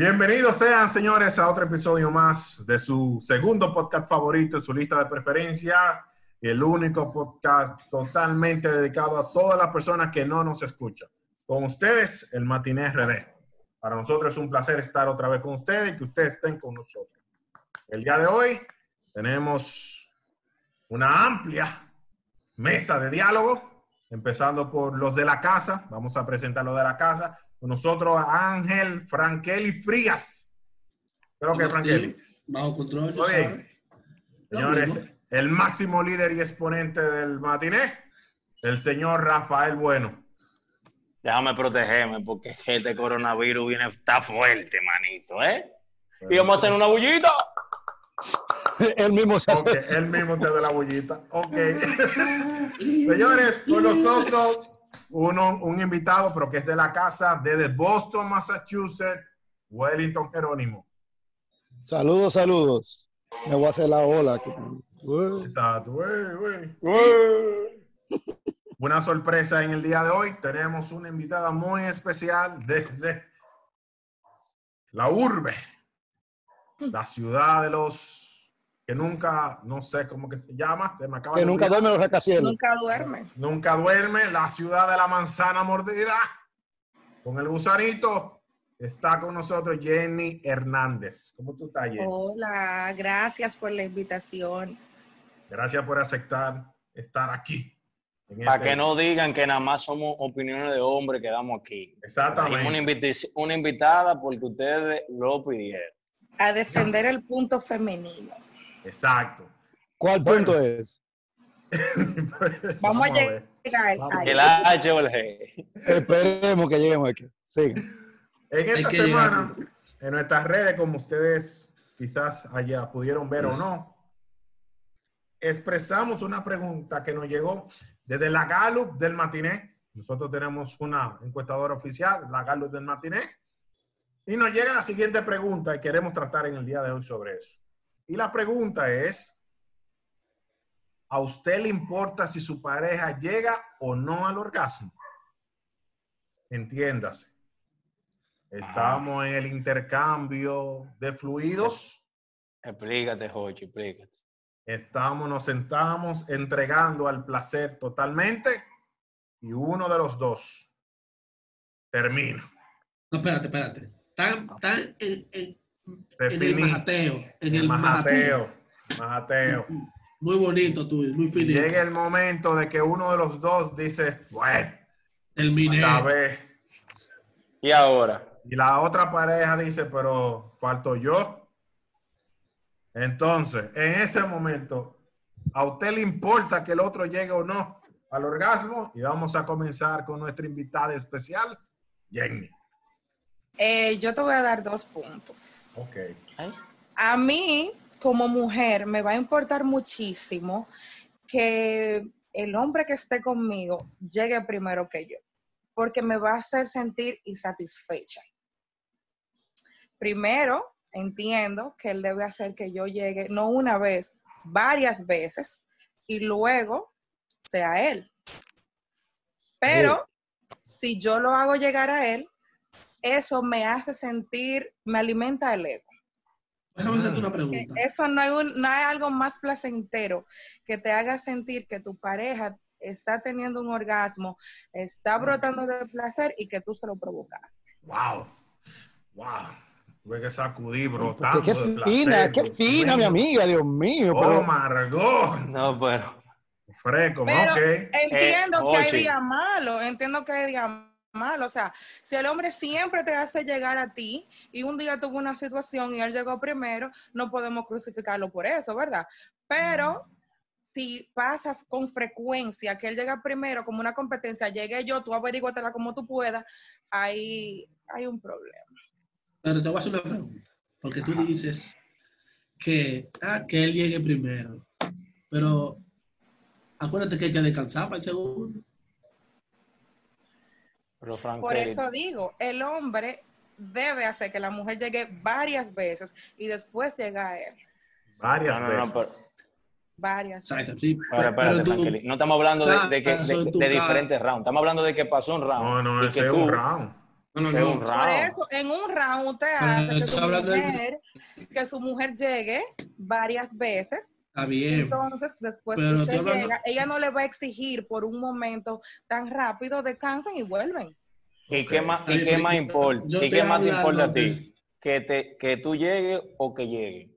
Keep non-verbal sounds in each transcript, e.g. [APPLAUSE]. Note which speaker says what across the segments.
Speaker 1: Bienvenidos sean, señores, a otro episodio más de su segundo podcast favorito en su lista de preferencia. El único podcast totalmente dedicado a todas las personas que no nos escuchan. Con ustedes, el Matiné RD. Para nosotros es un placer estar otra vez con ustedes y que ustedes estén con nosotros. El día de hoy tenemos una amplia mesa de diálogo, empezando por los de la casa. Vamos a presentar los de la casa. Con nosotros Ángel Frankeli Frías. Creo que Frankeli.
Speaker 2: Bajo control.
Speaker 1: Muy bien. Señores, el máximo líder y exponente del matiné, el señor Rafael Bueno.
Speaker 3: Déjame protegerme porque este coronavirus viene, está fuerte, manito, ¿eh? Y vamos a hacer una bullita. [LAUGHS]
Speaker 4: Él mismo se hace
Speaker 1: Ok,
Speaker 4: eso.
Speaker 1: él mismo se hace la bullita. Ok. [LAUGHS] Señores, con nosotros uno, un invitado, pero que es de la casa, desde Boston, Massachusetts, Wellington Jerónimo.
Speaker 4: Saludos, saludos. Me voy a hacer la ola. aquí.
Speaker 1: Una sorpresa en el día de hoy. Tenemos una invitada muy especial desde la urbe, la ciudad de los que nunca, no sé cómo que se llama, se me acaba
Speaker 4: Que
Speaker 1: de
Speaker 4: nunca
Speaker 1: olvidar.
Speaker 4: duerme los rascacielos.
Speaker 5: Nunca duerme.
Speaker 1: Nunca duerme, la ciudad de la manzana mordida. Con el gusanito está con nosotros Jenny Hernández. ¿Cómo tú estás, Jenny?
Speaker 5: Hola, gracias por la invitación.
Speaker 1: Gracias por aceptar estar aquí.
Speaker 3: Para
Speaker 1: este-
Speaker 3: que no digan que nada más somos opiniones de hombres que damos aquí.
Speaker 1: Exactamente.
Speaker 3: Una, inviti- una invitada porque ustedes lo pidieron.
Speaker 5: A defender el punto femenino.
Speaker 1: Exacto.
Speaker 4: ¿Cuál
Speaker 1: Bueno.
Speaker 4: punto es? [LAUGHS]
Speaker 5: Vamos, a llegar.
Speaker 3: Que la H o el G.
Speaker 4: Esperemos que lleguemos aquí. Sí.
Speaker 1: En esta semana,
Speaker 2: llegar.
Speaker 1: en nuestras redes, como ustedes quizás allá pudieron ver o no, expresamos una pregunta que nos llegó desde la Gallup del Matiné. Nosotros tenemos una encuestadora oficial, la Gallup del Matiné. Y nos llega la siguiente pregunta y queremos tratar en el día de hoy sobre eso. Y la pregunta es, ¿a usted le importa si su pareja llega o no al orgasmo? Entiéndase. Estamos en el intercambio de fluidos.
Speaker 3: Explícate, Jochi, explícate.
Speaker 1: Estamos, nos sentamos entregando al placer totalmente y uno de los dos termina.
Speaker 2: No, espérate, espérate. Están, están en, en, en el
Speaker 1: Definí.
Speaker 2: majateo. En
Speaker 1: El
Speaker 2: el
Speaker 1: majateo. Majateo.
Speaker 2: Muy bonito tuyo, muy finito.
Speaker 1: llega el momento de que uno de los dos dice, bueno,
Speaker 2: Terminé.
Speaker 1: esta vez.
Speaker 3: Y ahora,
Speaker 1: Y la otra pareja dice, pero falto yo. Entonces, en ese momento, ¿a usted le importa que el otro llegue o no al orgasmo? Y vamos a comenzar con nuestra invitada especial, Jenny.
Speaker 5: Eh, yo te voy a dar dos puntos.
Speaker 1: Ok.
Speaker 5: A mí, como mujer, me va a importar muchísimo que el hombre que esté conmigo llegue primero que yo, porque me va a hacer sentir insatisfecha. Primero, entiendo que él debe hacer que yo llegue, no una vez, varias veces, y luego sea él. Pero si yo lo hago llegar a él, eso me hace sentir, me alimenta el ego.
Speaker 2: Déjame hacerte una pregunta.
Speaker 5: Eso no hay, un- no hay algo más placentero que te haga sentir que tu pareja está teniendo un orgasmo, está brotando de placer y que tú se lo provocaste.
Speaker 1: Wow. Wow. Tuve que sacudir, brotando.
Speaker 4: qué
Speaker 1: de
Speaker 4: fina,
Speaker 1: placer,
Speaker 4: qué fina, mi amiga, Dios mío.
Speaker 1: Oh,
Speaker 4: pero-
Speaker 1: Margot.
Speaker 3: No, pero.
Speaker 1: Fresco.
Speaker 5: Pero
Speaker 1: Ok.
Speaker 5: entiendo que hay
Speaker 3: Ochi.
Speaker 5: días malos, entiendo que hay días malos. O sea, si el hombre siempre te hace llegar a ti y un día tuvo una situación y él llegó primero, no podemos crucificarlo por eso, ¿verdad? Pero si pasa con frecuencia que él llega primero como una competencia, llegue yo, tú averiguatela como tú puedas, ahí hay un problema.
Speaker 2: Pero te voy a hacer una pregunta. Porque tú dices que, ah, que él llegue primero. Pero acuérdate que hay que descansar para el segundo.
Speaker 3: Pero Frank,
Speaker 5: Por
Speaker 3: Kelly,
Speaker 5: eso digo, el hombre debe hacer que la mujer llegue varias veces y después llega a él.
Speaker 1: Varias
Speaker 3: No, no, no,
Speaker 1: veces.
Speaker 3: pero-
Speaker 5: Varias veces.
Speaker 2: sí.
Speaker 3: Pero espérate,
Speaker 2: Pero tú-
Speaker 3: Frankelly. No estamos hablando de, de que-
Speaker 2: caso,
Speaker 3: de- diferentes rounds. Estamos hablando de que pasó un round.
Speaker 1: No, no, ese
Speaker 3: que
Speaker 1: es un round.
Speaker 2: No, no,
Speaker 3: Es
Speaker 2: no.
Speaker 5: Por eso, en un round usted
Speaker 2: Pero
Speaker 5: hace su,
Speaker 2: de-
Speaker 5: que su mujer llegue varias veces.
Speaker 2: Está bien.
Speaker 5: Entonces, después que usted
Speaker 2: hablando-
Speaker 5: llega, ella no le va a exigir por un momento tan rápido, descansan y vuelven.
Speaker 3: ¿Y qué más, y qué más importa? ¿Y qué más te importa a ti? ¿Que, te, ¿Que tú llegues o que llegue?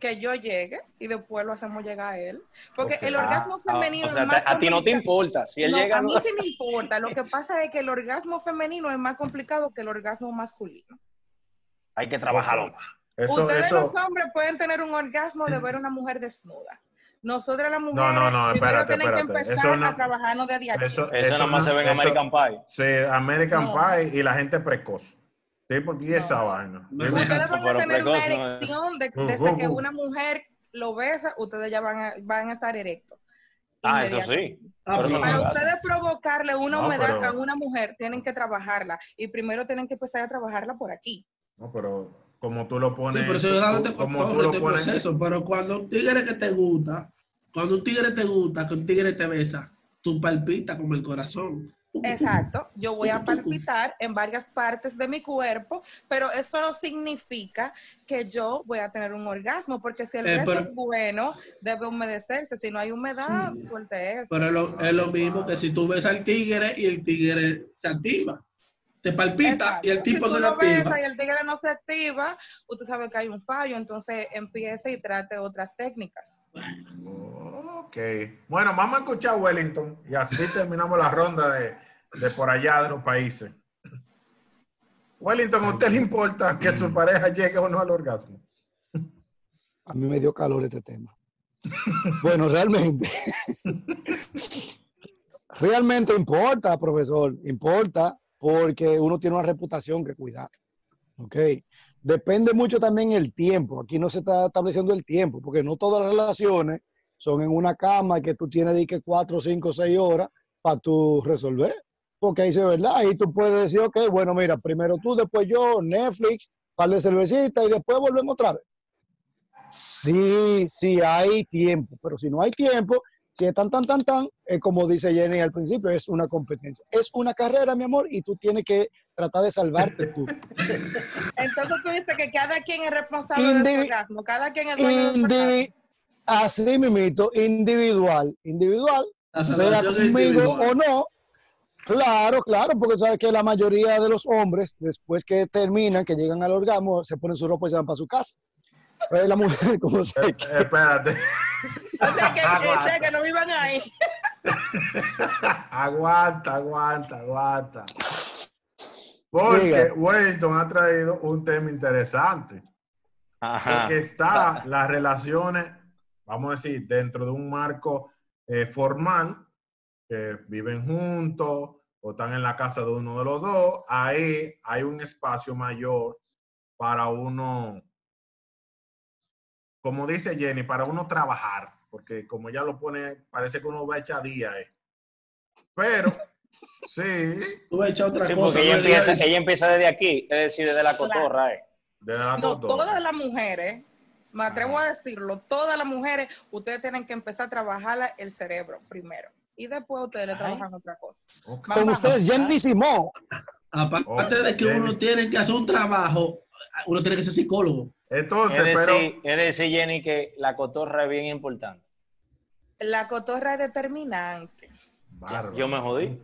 Speaker 5: Que yo llegue y después lo hacemos llegar a él. Porque el orgasmo
Speaker 3: Ah, ah,
Speaker 5: femenino
Speaker 3: o sea,
Speaker 5: es más
Speaker 3: a ti no te importa. Si él
Speaker 5: No,
Speaker 3: llega.
Speaker 5: a mí
Speaker 3: no-
Speaker 5: sí me importa. Lo que pasa es que el orgasmo femenino es más complicado que el orgasmo masculino.
Speaker 3: Hay que trabajarlo más.
Speaker 1: Eso,
Speaker 5: Ustedes
Speaker 1: eso,
Speaker 5: los hombres pueden tener un orgasmo de ver a una mujer desnuda. Nosotras las mujeres
Speaker 1: no, no,
Speaker 5: primero
Speaker 1: espérate,
Speaker 5: tienen que
Speaker 1: espérate.
Speaker 5: empezar
Speaker 1: Eso no-
Speaker 5: a trabajarnos de diario.
Speaker 1: eso,
Speaker 3: Eso, nada más
Speaker 1: no-
Speaker 3: se ve en
Speaker 1: eso-
Speaker 3: American Pie.
Speaker 1: Sí, American
Speaker 5: No.
Speaker 1: Pie y la gente precoz. Sí, porque esa
Speaker 5: No.
Speaker 1: vaina.
Speaker 2: No.
Speaker 5: Ustedes van a tener una
Speaker 3: precoz no
Speaker 5: erección de-
Speaker 1: Uh,
Speaker 5: desde
Speaker 1: uh,
Speaker 5: que
Speaker 1: uh.
Speaker 5: una mujer lo besa, ustedes ya van a, van a estar erectos.
Speaker 3: Ah, eso
Speaker 5: inmediatamente.
Speaker 3: sí.
Speaker 2: Ah,
Speaker 3: eso no
Speaker 5: Para ustedes provocarle una
Speaker 1: No,
Speaker 5: humedad
Speaker 1: pero-
Speaker 5: a una mujer, tienen que trabajarla. Y primero tienen que empezar a trabajarla por aquí.
Speaker 1: No, pero como tú lo
Speaker 2: Sí,
Speaker 1: pones,
Speaker 2: pero eso
Speaker 1: tú- como tú lo
Speaker 2: este
Speaker 1: pones,
Speaker 2: proceso. Pero cuando un tigre que te gusta, cuando un tigre te gusta, que un tigre te besa, tú palpitas como el corazón.
Speaker 5: Exacto. Yo voy a [LAUGHS] palpitar en varias partes de mi cuerpo, pero eso no significa que yo voy a tener un orgasmo, porque si el
Speaker 2: Eh,
Speaker 5: beso
Speaker 2: pero-
Speaker 5: es bueno, debe humedecerse. Si no hay humedad,
Speaker 2: Sí.
Speaker 5: suelte eso.
Speaker 2: Pero es lo, es lo mismo que si tú ves al tigre y el tigre se activa. Te palpita
Speaker 5: Exacto.
Speaker 2: y el tipo
Speaker 5: si tú
Speaker 2: se
Speaker 5: lo
Speaker 2: activa.
Speaker 5: y el tigre no se activa, usted sabe que hay un fallo, entonces empiece y trate otras técnicas.
Speaker 1: Ok. Bueno, vamos a escuchar a Wellington y así terminamos la ronda de, de por allá de los países. Wellington, ¿a usted le importa que su pareja llegue o no al orgasmo?
Speaker 4: A mí me dio calor este tema. Bueno, realmente. [LAUGHS] realmente importa, profesor. Importa porque uno tiene una reputación que cuidar. ¿Ok? Depende mucho también el tiempo. Aquí no se está estableciendo el tiempo, porque no todas las relaciones son en una cama que tú tienes de que cuatro, cinco, seis horas para tú resolver. Porque ahí se ve, ¿verdad? Ahí tú puedes decir, ok, bueno, mira, primero tú, después yo, Netflix, par de cervecita y después volvemos otra vez. Sí, sí hay tiempo, pero si no hay tiempo, si es tan, tan, tan, tan, es como dice Jenny al principio, es una competencia. Es una carrera, mi amor, y tú tienes que tratar de salvarte tú. [LAUGHS]
Speaker 5: Entonces tú dices que cada quien es responsable de su
Speaker 4: Indi-
Speaker 5: orgasmo, cada quien es.
Speaker 4: Indi- así mismito, individual, individual,
Speaker 2: La
Speaker 4: sea conmigo
Speaker 2: individual.
Speaker 4: o no. Claro, claro, porque sabes que la mayoría de los hombres, después que terminan, que llegan al orgasmo, se ponen su ropa y se van para su casa. Pues la mujer, [LAUGHS] como
Speaker 1: Eh,
Speaker 4: se
Speaker 1: eh, espérate.
Speaker 5: O sea que,
Speaker 1: Aguanta.
Speaker 5: que, que no vivan ahí.
Speaker 1: aguanta, aguanta, aguanta. Porque
Speaker 4: Diga.
Speaker 1: Wellington ha traído un tema interesante.
Speaker 3: Ajá.
Speaker 1: Porque está las relaciones, vamos a decir, dentro de un marco eh, formal, que viven juntos o están en la casa de uno de los dos, ahí hay un espacio mayor para uno, como dice Jenny, para uno trabajar, porque como ya lo pone, parece que uno va a echar día. eh. Pero, [LAUGHS] sí,
Speaker 2: Tú vas a echar otra
Speaker 3: Sí,
Speaker 2: cosa.
Speaker 3: porque ella empieza, ella empieza desde aquí, es decir, desde la cotorra, eh.
Speaker 1: la
Speaker 5: No,
Speaker 1: cotorra.
Speaker 5: todas las mujeres, me atrevo a decirlo, todas las mujeres, ustedes tienen que empezar a trabajar el cerebro primero. Y después ustedes le
Speaker 3: Ay.
Speaker 5: trabajan otra cosa.
Speaker 1: Ok.
Speaker 5: Más
Speaker 4: Con
Speaker 5: bajo.
Speaker 4: ustedes, Jenny Simón.
Speaker 2: Aparte de que
Speaker 1: Jenny.
Speaker 2: uno tiene que hacer un trabajo, uno tiene que ser psicólogo.
Speaker 1: Entonces,
Speaker 3: Es
Speaker 1: pero...
Speaker 3: decir, es decir, Jenny, que la cotorra es bien importante.
Speaker 5: La cotorra es determinante.
Speaker 1: Bárbaro.
Speaker 3: Yo me jodí.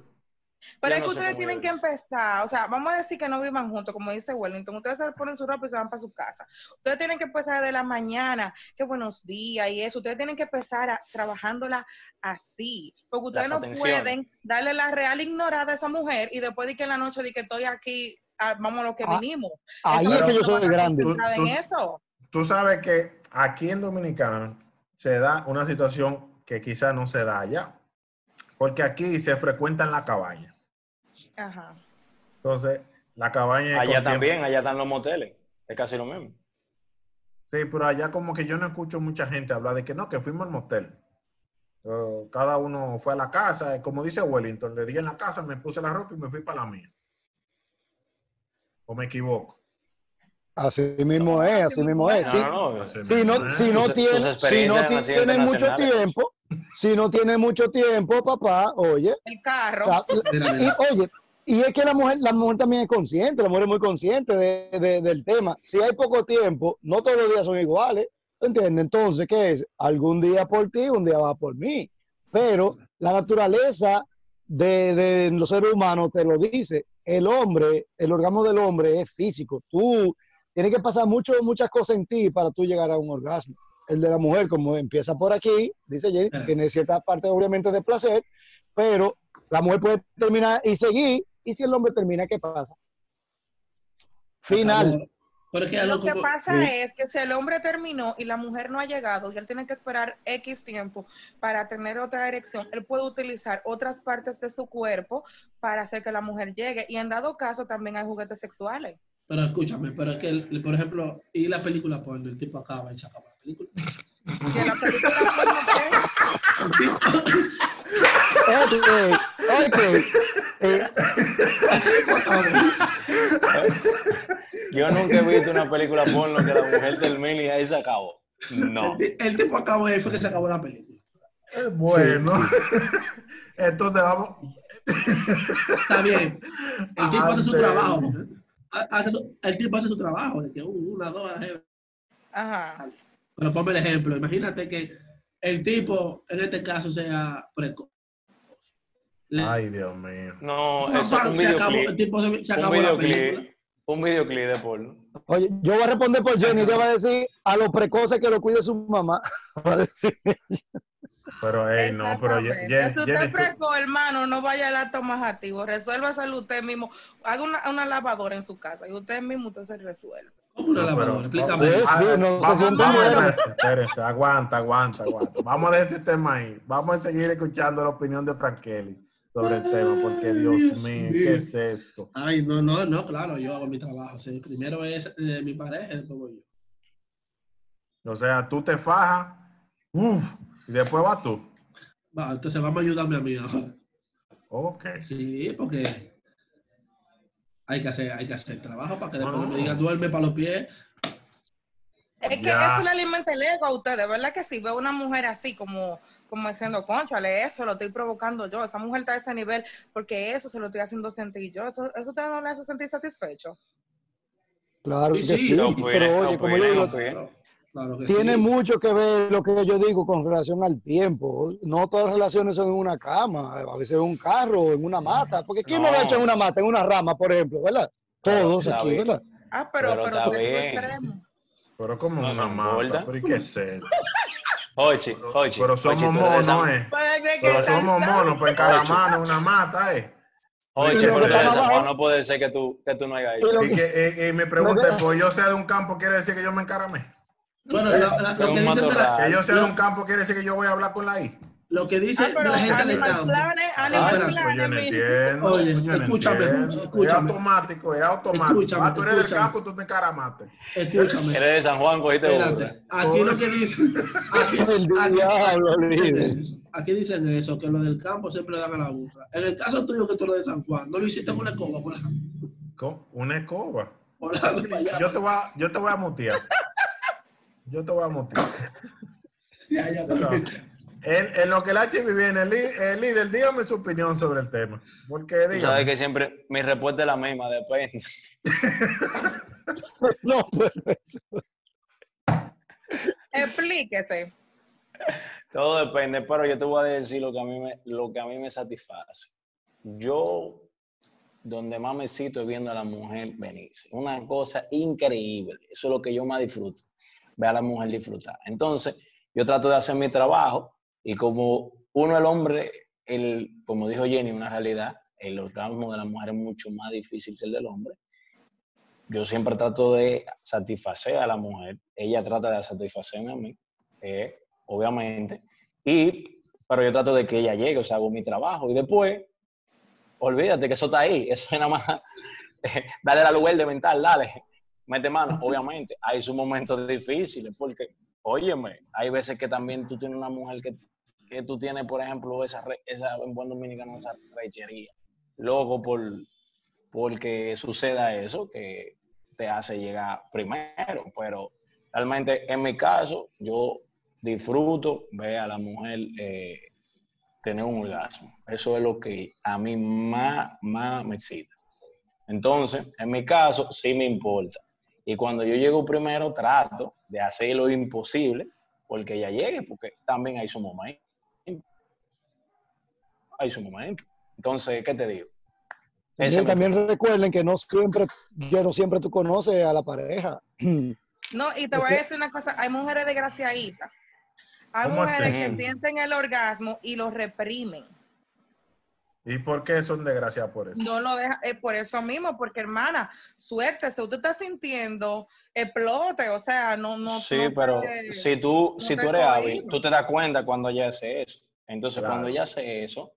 Speaker 5: Pero
Speaker 3: Yo
Speaker 5: es que ustedes tienen que empezar, o sea, vamos a decir que no vivan juntos, como dice Wellington, ustedes se ponen su ropa y se van para su casa. Ustedes tienen que empezar de la mañana, qué buenos días y eso, ustedes tienen que empezar a, trabajándola así, porque ustedes
Speaker 3: Las
Speaker 5: no
Speaker 3: atenciones.
Speaker 5: pueden darle la real ignorada a esa mujer y después de que en la noche di que estoy aquí, vamos a lo que
Speaker 4: Ah,
Speaker 5: vinimos.
Speaker 4: Ahí
Speaker 5: Eso
Speaker 4: es que yo soy grande.
Speaker 1: Tú-
Speaker 5: en
Speaker 1: tú-
Speaker 5: eso.
Speaker 1: Tú sabes que aquí en Dominicana se da una situación que quizás no se da allá. Porque aquí se frecuenta en la cabaña.
Speaker 5: Ajá.
Speaker 1: Entonces, la cabaña...
Speaker 3: Allá
Speaker 1: tiempo-
Speaker 3: también, allá están los moteles. Es casi lo mismo.
Speaker 1: Sí, pero allá como que yo no escucho mucha gente hablar de que no, que fuimos al motel. Cada uno fue a la casa, como dice Wellington, le di en la casa, me puse la ropa y me fui para la mía. ¿O me equivoco?
Speaker 4: Así mismo es, así mismo es. Sí.
Speaker 1: Así
Speaker 4: si
Speaker 1: mismo
Speaker 4: no,
Speaker 1: es.
Speaker 4: si no
Speaker 3: Tus-
Speaker 4: tiene,
Speaker 3: tus
Speaker 4: si no tiene mucho tiempo, si no tiene mucho tiempo, papá, oye,
Speaker 5: El carro.
Speaker 4: y oye, y es que la mujer, la mujer también es consciente, la mujer es muy consciente de- de- del tema. Si hay poco tiempo, no todos los días son iguales, ¿entiendes? Entonces, ¿qué es? Algún día por ti, un día va por mí. Pero la naturaleza de, de los seres humanos te lo dice. El hombre, el orgasmo del hombre es físico. Tú tienes que pasar mucho, muchas cosas en ti para tú llegar a un orgasmo. El de la mujer, como empieza por aquí, dice Jenny,
Speaker 2: Claro.
Speaker 4: tiene cierta parte obviamente de placer, pero la mujer puede terminar y seguir, y si el hombre termina, ¿qué pasa? Final.
Speaker 5: Lo que pasa
Speaker 4: Sí.
Speaker 5: es que si el hombre terminó y la mujer no ha llegado y él tiene que esperar X tiempo para tener otra erección, él puede utilizar otras partes de su cuerpo para hacer que la mujer llegue. Y en dado caso también hay juguetes sexuales.
Speaker 2: Pero escúchame, pero es que, el- por ejemplo, y la película porno, el tipo acaba y se acaba la película.
Speaker 5: Que la película porno, [LAUGHS] ¿qué?
Speaker 4: Ok, ok. Eh,
Speaker 3: Yo nunca he visto una película porno que la mujer termine y ahí se acabó. No.
Speaker 2: El, ti- el tipo acabó y ahí fue que se acabó la película.
Speaker 1: Eh, Bueno, [LAUGHS] entonces vamos.
Speaker 2: Está bien. El tipo hace su trabajo. Ha- hace su- el tipo hace su trabajo, de que uh, una, dos.
Speaker 5: Ajá.
Speaker 2: Pero ponme el ejemplo. Imagínate que el tipo, en este caso, sea precoz.
Speaker 1: Ay, Dios mío.
Speaker 3: No, eso es un videoclip. Un videoclip. Un videoclip de porno.
Speaker 4: Oye, yo voy a responder por Jenny, ella va a decir a los precoces que lo cuide su mamá. [LAUGHS] Va a decir,
Speaker 1: Pero, hey, no, pero. Jenny,
Speaker 5: si usted
Speaker 1: Jenny,
Speaker 5: es precoz, hermano, no vaya al acto más activo. Resuélvaselo usted mismo. Haga una, una lavadora en su casa y usted mismo usted se resuelve.
Speaker 2: ¿Cómo una
Speaker 1: No,
Speaker 2: lavadora? Explícame.
Speaker 4: Pues sí, no se siente
Speaker 1: espérense, espérense, aguanta, aguanta, aguanta. Vamos a dejar este tema ahí. Vamos a seguir escuchando la opinión de Frank Kelly sobre el tema, porque Dios
Speaker 2: Dios
Speaker 1: mío,
Speaker 2: mío.
Speaker 1: ¿qué es esto?
Speaker 2: Ay, no, no, no, claro, yo hago mi trabajo. sí. Primero es eh, mi pareja y después voy yo.
Speaker 1: O sea, tú te fajas, uf, y después vas tú.
Speaker 2: Va, entonces vamos a ayudarme a mí ahora.
Speaker 1: Ok.
Speaker 2: Sí, porque hay que hacer, hay que hacer trabajo para que después
Speaker 1: No,
Speaker 2: me digan duerme para los pies.
Speaker 5: Es que
Speaker 1: Ya.
Speaker 5: eso le alimenta el ego a ustedes, ¿verdad? Que si veo una mujer así como, como diciendo, conchale, eso lo estoy provocando yo, esa mujer está a ese nivel porque eso se lo estoy haciendo sentir yo, eso, eso ustedes no le hace sentir satisfecho.
Speaker 4: Claro
Speaker 2: Sí,
Speaker 4: que
Speaker 2: sí,
Speaker 4: sí,
Speaker 3: no puede,
Speaker 4: pero
Speaker 3: no
Speaker 4: oye, como
Speaker 3: puede,
Speaker 4: yo digo.
Speaker 2: Claro,
Speaker 4: tiene
Speaker 2: sí.
Speaker 4: mucho que ver lo que yo digo con relación al tiempo. No todas las relaciones son en una cama, a veces en un carro o en una mata. Porque ¿quién no, lo ha hecho en una mata, en una rama, por ejemplo, verdad? Todos aquí,
Speaker 3: bien.
Speaker 4: ¿verdad?
Speaker 5: Ah, pero,
Speaker 3: Pero
Speaker 5: pero.
Speaker 1: Pero como
Speaker 3: No
Speaker 1: una mata, pero ¿y qué es esto?
Speaker 3: Oye, oye.
Speaker 1: Pero somos monos, eh. Pero somos monos, pues en una mata, eh.
Speaker 3: Oye, Juan, no puede ser que tú, que tú no ido.
Speaker 4: lo
Speaker 1: Y,
Speaker 4: que-
Speaker 1: y- y mi pregunta pues yo sea de un campo, ¿quiere decir que yo me encaramé?
Speaker 2: Bueno, la- la-
Speaker 3: Pero
Speaker 2: lo, que
Speaker 3: un
Speaker 2: dicen de la.
Speaker 1: Que yo sea de un campo, ¿quiere decir que yo voy a hablar con la I?
Speaker 2: Lo que dice
Speaker 5: Ah,
Speaker 2: de
Speaker 5: pero
Speaker 2: la gente del
Speaker 5: Animal
Speaker 2: campo.
Speaker 5: Planet,
Speaker 2: Ah,
Speaker 5: Animal
Speaker 2: espera,
Speaker 1: Pues yo no
Speaker 5: Planet, mira.
Speaker 1: entiendo.
Speaker 2: Oye,
Speaker 1: yo no
Speaker 2: escúchame,
Speaker 1: entiendo.
Speaker 2: escúchame.
Speaker 1: Es automático, es automático.
Speaker 2: Escúchame,
Speaker 1: ah, tú eres del
Speaker 2: escúchame.
Speaker 1: campo, tú te encaramaste.
Speaker 2: Escúchame.
Speaker 3: Eres de San Juan, cogiste.
Speaker 2: Espérate, aquí lo que dicen, aquí, [LAUGHS]
Speaker 4: El
Speaker 2: aquí-
Speaker 4: diablo,
Speaker 2: aquí dicen eso, aquí dicen eso, que lo del campo siempre le dan a la burra. En el caso tuyo que tú lo de San Juan, no lo hiciste con una escoba, por
Speaker 1: Co- Una escoba. Yo te voy a, yo te voy a mutear. Yo te voy a mutear.
Speaker 2: Ya, ya,
Speaker 1: No. En, en lo que el HB viene, el, líder, dígame su opinión sobre el tema. Porque
Speaker 3: Tú sabes que siempre mi respuesta es la misma, depende. [LAUGHS]
Speaker 4: No, pero
Speaker 5: Explíquese.
Speaker 3: Todo depende, pero yo te voy a decir lo que a mí me, lo que a mí me satisface. Yo, donde más me cito es viendo a la mujer venirse. Una cosa increíble. Eso es lo que yo más disfruto. Ver a la mujer disfrutar. Entonces, yo trato de hacer mi trabajo y como uno, el hombre, el, como dijo Jenny, una realidad, el orgasmo de la mujer es mucho más difícil que el del hombre. Yo siempre trato de satisfacer a la mujer. Ella trata de satisfacerme a mí. eh, obviamente. Y, pero yo trato de que ella llegue, o sea, hago mi trabajo y después, olvídate que eso está ahí, eso es nada más, eh, [LAUGHS] dale la luz verde mental, dale, mete mano, obviamente. Hay sus momentos difíciles porque, óyeme, hay veces que también tú tienes una mujer que, que tú tienes, por ejemplo, esa, esa en buen dominicano, esa rechería, loco por, porque suceda eso, que te hace llegar primero, pero realmente en mi caso, yo disfruto ver a la mujer eh, tener un orgasmo. Eso es lo que a mí más, más me excita. Entonces, en mi caso, sí me importa. Y cuando yo llego primero, trato de hacer lo imposible porque ella llegue, porque también hay su momento. Hay su momento. Entonces, ¿qué te digo? Ese
Speaker 4: también recuerden que no siempre, que no siempre tú conoces a la pareja. [CLEARS THROAT]
Speaker 5: No, y te voy a decir una cosa, hay mujeres desgraciaditas. Hay
Speaker 1: ¿Cómo
Speaker 5: mujeres
Speaker 3: así?
Speaker 5: que sienten el orgasmo y lo reprimen.
Speaker 1: ¿Y por qué son desgraciadas por eso?
Speaker 5: No lo deja, es por eso mismo, porque hermana, suerte, si usted está sintiendo, explote, o sea, no, no.
Speaker 3: sí,
Speaker 5: no
Speaker 3: pero
Speaker 5: puede-
Speaker 3: si tú,
Speaker 5: no
Speaker 3: si tú eres hábil, tú te das cuenta cuando ella hace eso. Entonces,
Speaker 1: Claro.
Speaker 3: cuando ella hace eso,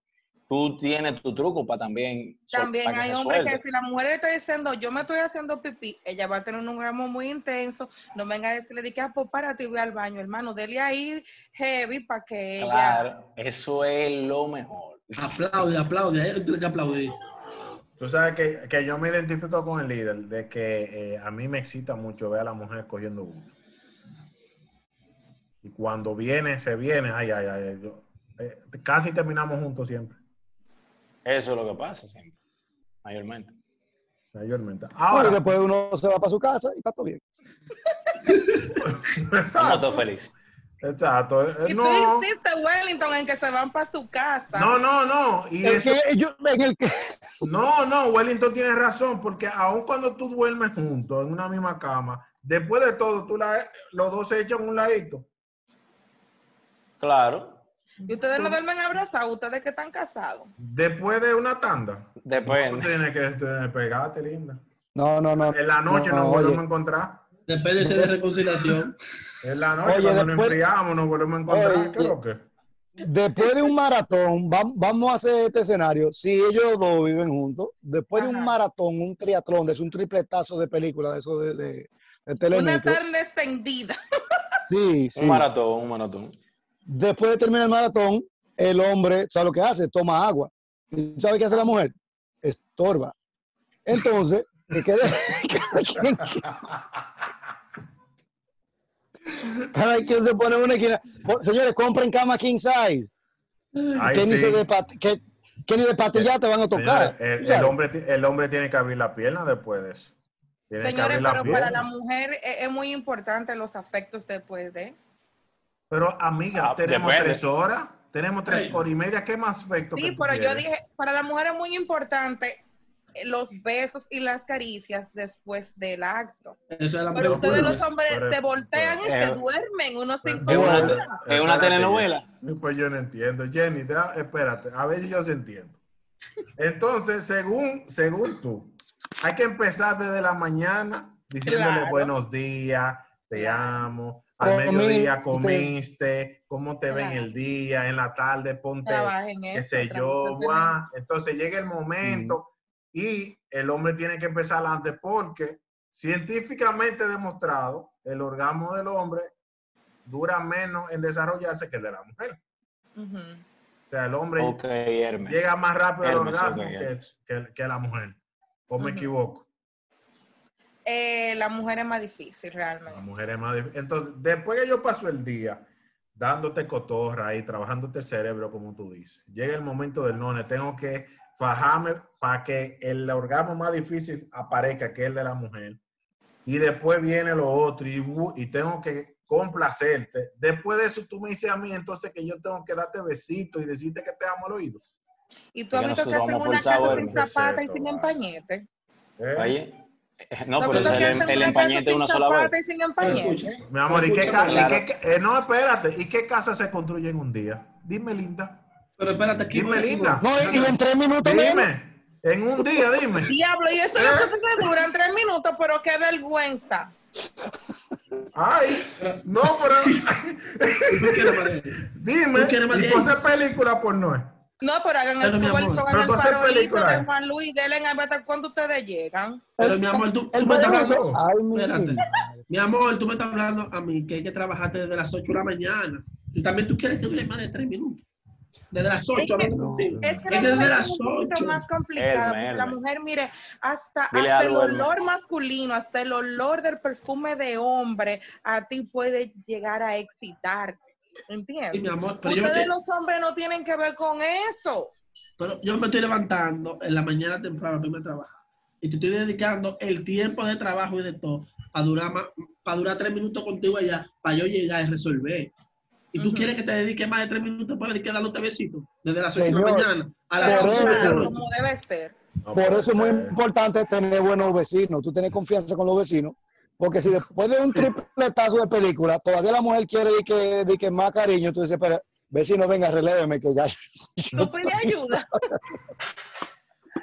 Speaker 3: tú tienes tu truco para también.
Speaker 5: También
Speaker 3: para
Speaker 5: hay hombres que si la mujer le está diciendo, yo me estoy haciendo pipí, ella va a tener un orgasmo muy intenso, no venga a decirle, di que, ah, pues párate y voy al baño, hermano, dele ahí heavy para que ella...
Speaker 3: Claro, eso es lo mejor.
Speaker 2: Aplaude, aplaude. Ahí tiene que aplaudir.
Speaker 1: Tú sabes que, que yo me identifico con el líder, de que eh, a mí me excita mucho ver a la mujer cogiendo gusto. Y cuando viene, se viene, ay, ay, ay. yo- eh, casi terminamos juntos siempre,
Speaker 3: Eso es lo que pasa siempre, mayormente.
Speaker 1: mayormente. Ahora,
Speaker 4: después uno se va para su casa y está todo bien. [LAUGHS]
Speaker 3: Estamos
Speaker 1: exacto,
Speaker 3: todos felices.
Speaker 1: exacto. eh,
Speaker 5: Y
Speaker 1: No,
Speaker 5: tú insistes, Wellington, en que se van para su casa.
Speaker 1: no, no, no. Y
Speaker 4: El
Speaker 1: eso,
Speaker 4: que, yo- en el que,
Speaker 1: no, no, Wellington tiene razón, porque aun cuando tú duermes juntos en una misma cama, después de todo, tú la, los dos se echan un ladito.
Speaker 3: Claro,
Speaker 5: Y ustedes no duermen abrazados, ustedes que están casados.
Speaker 1: Después de una tanda. Tú
Speaker 3: depende.
Speaker 1: tienes que este, pegarte, linda.
Speaker 4: no, no, no.
Speaker 1: En la noche
Speaker 4: No,
Speaker 1: nos
Speaker 4: oye.
Speaker 1: volvemos a encontrar.
Speaker 2: Depende de es reconciliación.
Speaker 1: En la noche,
Speaker 4: Oye,
Speaker 1: cuando
Speaker 4: después-
Speaker 1: nos enfriamos, nos volvemos a encontrar.
Speaker 4: Oye,
Speaker 1: ¿Qué es lo que?
Speaker 4: Después de un maratón, vam- vamos a hacer este escenario. Si ellos dos viven juntos, después de un maratón, un triatlón, de eso, un tripletazo de película, de eso de, de, de
Speaker 5: Una tarde extendida.
Speaker 4: Sí, sí.
Speaker 3: Un maratón, un maratón.
Speaker 4: Después de terminar el maratón, el hombre, ¿sabe lo que hace? Toma agua. ¿Y sabe qué hace la mujer? Estorba. Entonces, que quede- [LAUGHS] cada, quien, se pone una esquina. Señores, compren cama king size.
Speaker 1: Ay,
Speaker 4: que, ni
Speaker 1: sí.
Speaker 4: de pat- que, que ni de patilla te van a tocar.
Speaker 1: Señores, el, el
Speaker 4: ¿sabes?
Speaker 1: hombre, el hombre tiene que abrir la pierna después de eso. Tiene
Speaker 5: Señores,
Speaker 1: la
Speaker 5: pero para la mujer es, es muy importante los afectos después de.
Speaker 1: Pero, amiga,
Speaker 3: Ah,
Speaker 1: tenemos
Speaker 3: depende.
Speaker 1: tres horas. Tenemos tres
Speaker 2: Sí.
Speaker 1: horas y media. ¿Qué más afecto
Speaker 5: Sí, pero yo dije, para la mujer es muy importante eh, los besos y las caricias después del acto.
Speaker 2: Eso es la
Speaker 5: Pero ustedes los hombres
Speaker 1: pero-
Speaker 5: te voltean y
Speaker 3: pero-
Speaker 5: se duermen unos cinco
Speaker 3: Es una,
Speaker 5: minutos.
Speaker 3: es una
Speaker 1: Espérate,
Speaker 3: telenovela.
Speaker 1: Jenny. Pues yo no entiendo. Jenny, espérate, a ver si yo se entiendo. Entonces, según, según tú, hay que empezar desde la mañana diciéndole
Speaker 5: Claro.
Speaker 1: buenos días, te amo. Al mediodía comiste, cómo te ven
Speaker 5: Claro.
Speaker 1: el día, en la tarde ponte, qué
Speaker 5: eso.
Speaker 1: sé yo, guau. Entonces llega el momento y el hombre tiene que empezar antes porque científicamente demostrado, el orgasmo del hombre dura menos en desarrollarse que el de la mujer. O sea, el hombre llega más rápido al orgasmo que,
Speaker 3: Hermes.
Speaker 1: que- que la mujer. ¿O me equivoco?
Speaker 5: Eh, la mujer es más difícil
Speaker 1: La
Speaker 5: realmente.
Speaker 1: mujer es más difícil. Entonces, después que yo paso el día dándote cotorra ahí, trabajándote el cerebro, como tú dices, llega el momento del none, tengo que fajarme para que el orgasmo más difícil aparezca, que es el de la mujer. Y después viene lo otro y, y tengo que complacerte. Después de eso, tú me dices a mí entonces que yo tengo que darte besitos y decirte que te amo al oído.
Speaker 5: Y tú has
Speaker 3: que
Speaker 5: visto que hacen una casa sin zapata y sin empañete.
Speaker 1: ¿Eh?
Speaker 3: Oye, [LAUGHS] no,
Speaker 5: ¿Tú has
Speaker 3: pero es
Speaker 5: que
Speaker 3: el, el
Speaker 5: casa
Speaker 3: empañete
Speaker 5: sin
Speaker 3: una sola vez.
Speaker 1: Mi amor, ¿y qué,
Speaker 2: Escucha,
Speaker 1: ca- y
Speaker 3: claro.
Speaker 1: qué ca- eh, no, espérate, ¿y qué casa se construye en un día? Dime, linda.
Speaker 2: Pero espérate aquí.
Speaker 1: Dime, linda.
Speaker 4: No, y, en tres minutos menos.
Speaker 1: Dime, en un día, dime. [LAUGHS]
Speaker 5: Diablo, y eso es lo que se duran tres minutos, pero qué vergüenza.
Speaker 1: Ay, no, pero
Speaker 2: ¿Tú quieres más de- [LAUGHS]
Speaker 1: dime,
Speaker 2: ¿Tú quieres más
Speaker 1: y
Speaker 2: de
Speaker 1: tú
Speaker 2: ahí?
Speaker 1: haces película porno.
Speaker 5: No, pero hagan
Speaker 2: Pero,
Speaker 5: el favor y pongan el farolito de Juan Luis, denle a ver cuándo ustedes llegan.
Speaker 2: Pero mi amor, tú,
Speaker 4: El
Speaker 2: tú me estás hablando.
Speaker 4: Ay, mi
Speaker 2: Espérate. Mi amor, tú me estás hablando a mí que hay que trabajar desde las 8 de la mañana. Y también tú quieres que dure más de 3 minutos. Desde las 8
Speaker 5: Es que-
Speaker 2: hablando.
Speaker 5: Es que
Speaker 2: Es
Speaker 5: la
Speaker 2: desde
Speaker 5: mujer
Speaker 2: las
Speaker 5: es un poquito más complicada, la mujer, mire, hasta, hasta el
Speaker 3: algo, Elme.
Speaker 5: olor masculino, hasta el olor del perfume de hombre, a ti puede llegar a
Speaker 2: Sí,
Speaker 5: ¿Entiendes?
Speaker 2: mi amor, pero yo, me
Speaker 5: Ustedes los hombres no tienen que ver con eso.
Speaker 2: pero yo me estoy levantando en la mañana temprano para irme a trabajar. Y te estoy dedicando el tiempo de trabajo y de todo para durar, más- para durar tres minutos contigo allá, para yo llegar y resolver. Y tú quieres que te dedique más de tres minutos para dedicar dándote besitos desde las ocho de la mañana a las
Speaker 5: claro,
Speaker 2: noche.
Speaker 5: como debe ser.
Speaker 1: No
Speaker 4: Por eso es muy importante tener buenos vecinos. Tú tienes confianza con los vecinos. Porque si después de un tripletazo de película, todavía la mujer quiere de que, de que más cariño, tú dices, pero vecino, venga, reléveme que ya.
Speaker 5: Tú pides ayuda. [LAUGHS]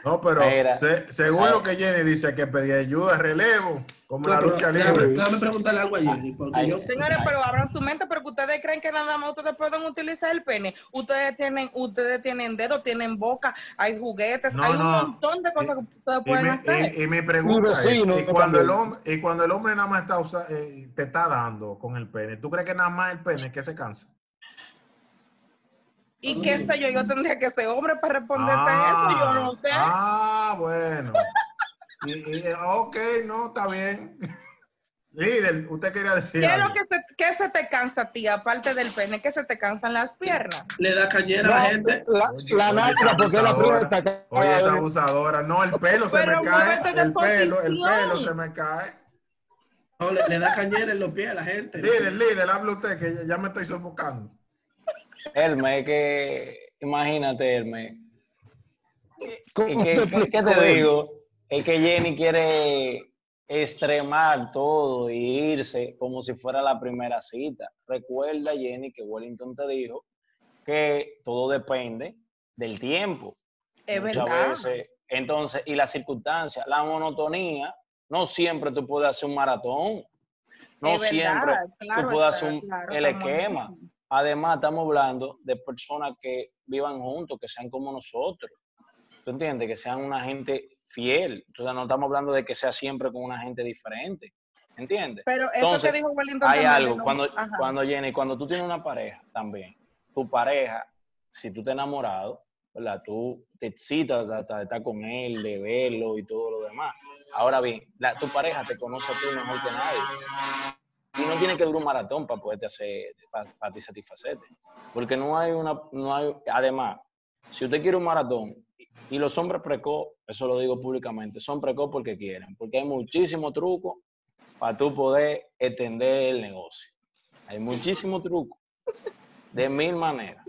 Speaker 1: No, pero se- según lo que Jenny dice, que pedir ayuda, relevo, como la
Speaker 2: No, pero
Speaker 1: lucha
Speaker 2: déjame,
Speaker 1: libre.
Speaker 2: déjame preguntarle algo a Jenny, porque
Speaker 3: Ay.
Speaker 2: yo,
Speaker 5: Señores, pero abran su mente porque ustedes creen que nada más ustedes pueden utilizar el pene. Ustedes tienen, ustedes tienen dedos, tienen boca, hay juguetes,
Speaker 1: No,
Speaker 5: hay
Speaker 1: no.
Speaker 5: un montón de cosas que ustedes
Speaker 1: Y
Speaker 5: pueden
Speaker 1: mi,
Speaker 5: hacer.
Speaker 1: y- y mi pregunta es, y cuando, el hombre, y cuando el hombre nada más está usa- eh, te está dando con el pene, ¿tú crees que nada más el pene es que se cansa?
Speaker 5: ¿Y qué sé yo? Yo tendría que ser hombre para responderte eso. Yo no sé.
Speaker 1: Ah, bueno. [LAUGHS] Y, y- ok, no, está bien. [LAUGHS] Líder, usted quería decir
Speaker 5: ¿Qué es lo que se, qué se te cansa a ti, aparte del pene? ¿Qué se te cansan las piernas?
Speaker 2: le da cañera a la gente.
Speaker 4: la,
Speaker 1: Oye,
Speaker 4: la
Speaker 1: oye,
Speaker 4: nalga,
Speaker 1: esa
Speaker 4: porque la
Speaker 1: abusadora.
Speaker 4: aprieta.
Speaker 1: Oye,
Speaker 4: cada
Speaker 1: esa
Speaker 4: vez.
Speaker 1: abusadora. No, el pelo se
Speaker 5: Pero
Speaker 1: me cae. El pelo, el pelo se me cae.
Speaker 2: No, le, le da cañera en los pies a la gente.
Speaker 1: Líder, líder, habla usted que ya- ya me estoy sofocando.
Speaker 3: Hermes, que imagínate, Hermes.
Speaker 4: ¿Cómo
Speaker 3: ¿Y
Speaker 4: te
Speaker 3: ¿Qué, te digo? Es que Jenny quiere extremar todo y irse como si fuera la primera cita. Recuerda, Jenny, que Wellington te dijo que todo depende del tiempo.
Speaker 5: Es
Speaker 3: Muchas
Speaker 5: verdad.
Speaker 3: veces. Entonces, y las circunstancias, la monotonía, no siempre tú puedes hacer un maratón. No
Speaker 5: Es verdad,
Speaker 3: siempre
Speaker 5: claro
Speaker 3: tú puedes hacer un-
Speaker 5: claro,
Speaker 3: el esquema. Además, estamos hablando de personas que vivan juntos, que sean como nosotros. ¿Tú entiendes? Que sean una gente fiel. Entonces, no estamos hablando de que sea siempre con una gente diferente. ¿Entiendes?
Speaker 5: Pero eso
Speaker 3: Entonces,
Speaker 5: que dijo Wellington
Speaker 3: Hay algo,
Speaker 5: no-
Speaker 3: cuando,
Speaker 5: ajá.
Speaker 3: cuando Jenny, cuando tú tienes una pareja también, tu pareja, si tú te enamorado, ¿verdad? Tú te excitas de, de estar con él, de verlo y todo lo demás. Ahora bien, la- tu pareja te conoce a ti mejor que nadie. Y no tiene que durar un maratón para poderte hacer, para, ti satisfacerte. Porque no hay una, no hay, además, si usted quiere un maratón, y, los hombres precoz, eso lo digo públicamente, son precoz porque quieren, porque hay muchísimos trucos para tú poder extender el negocio. Hay muchísimos trucos, de mil maneras.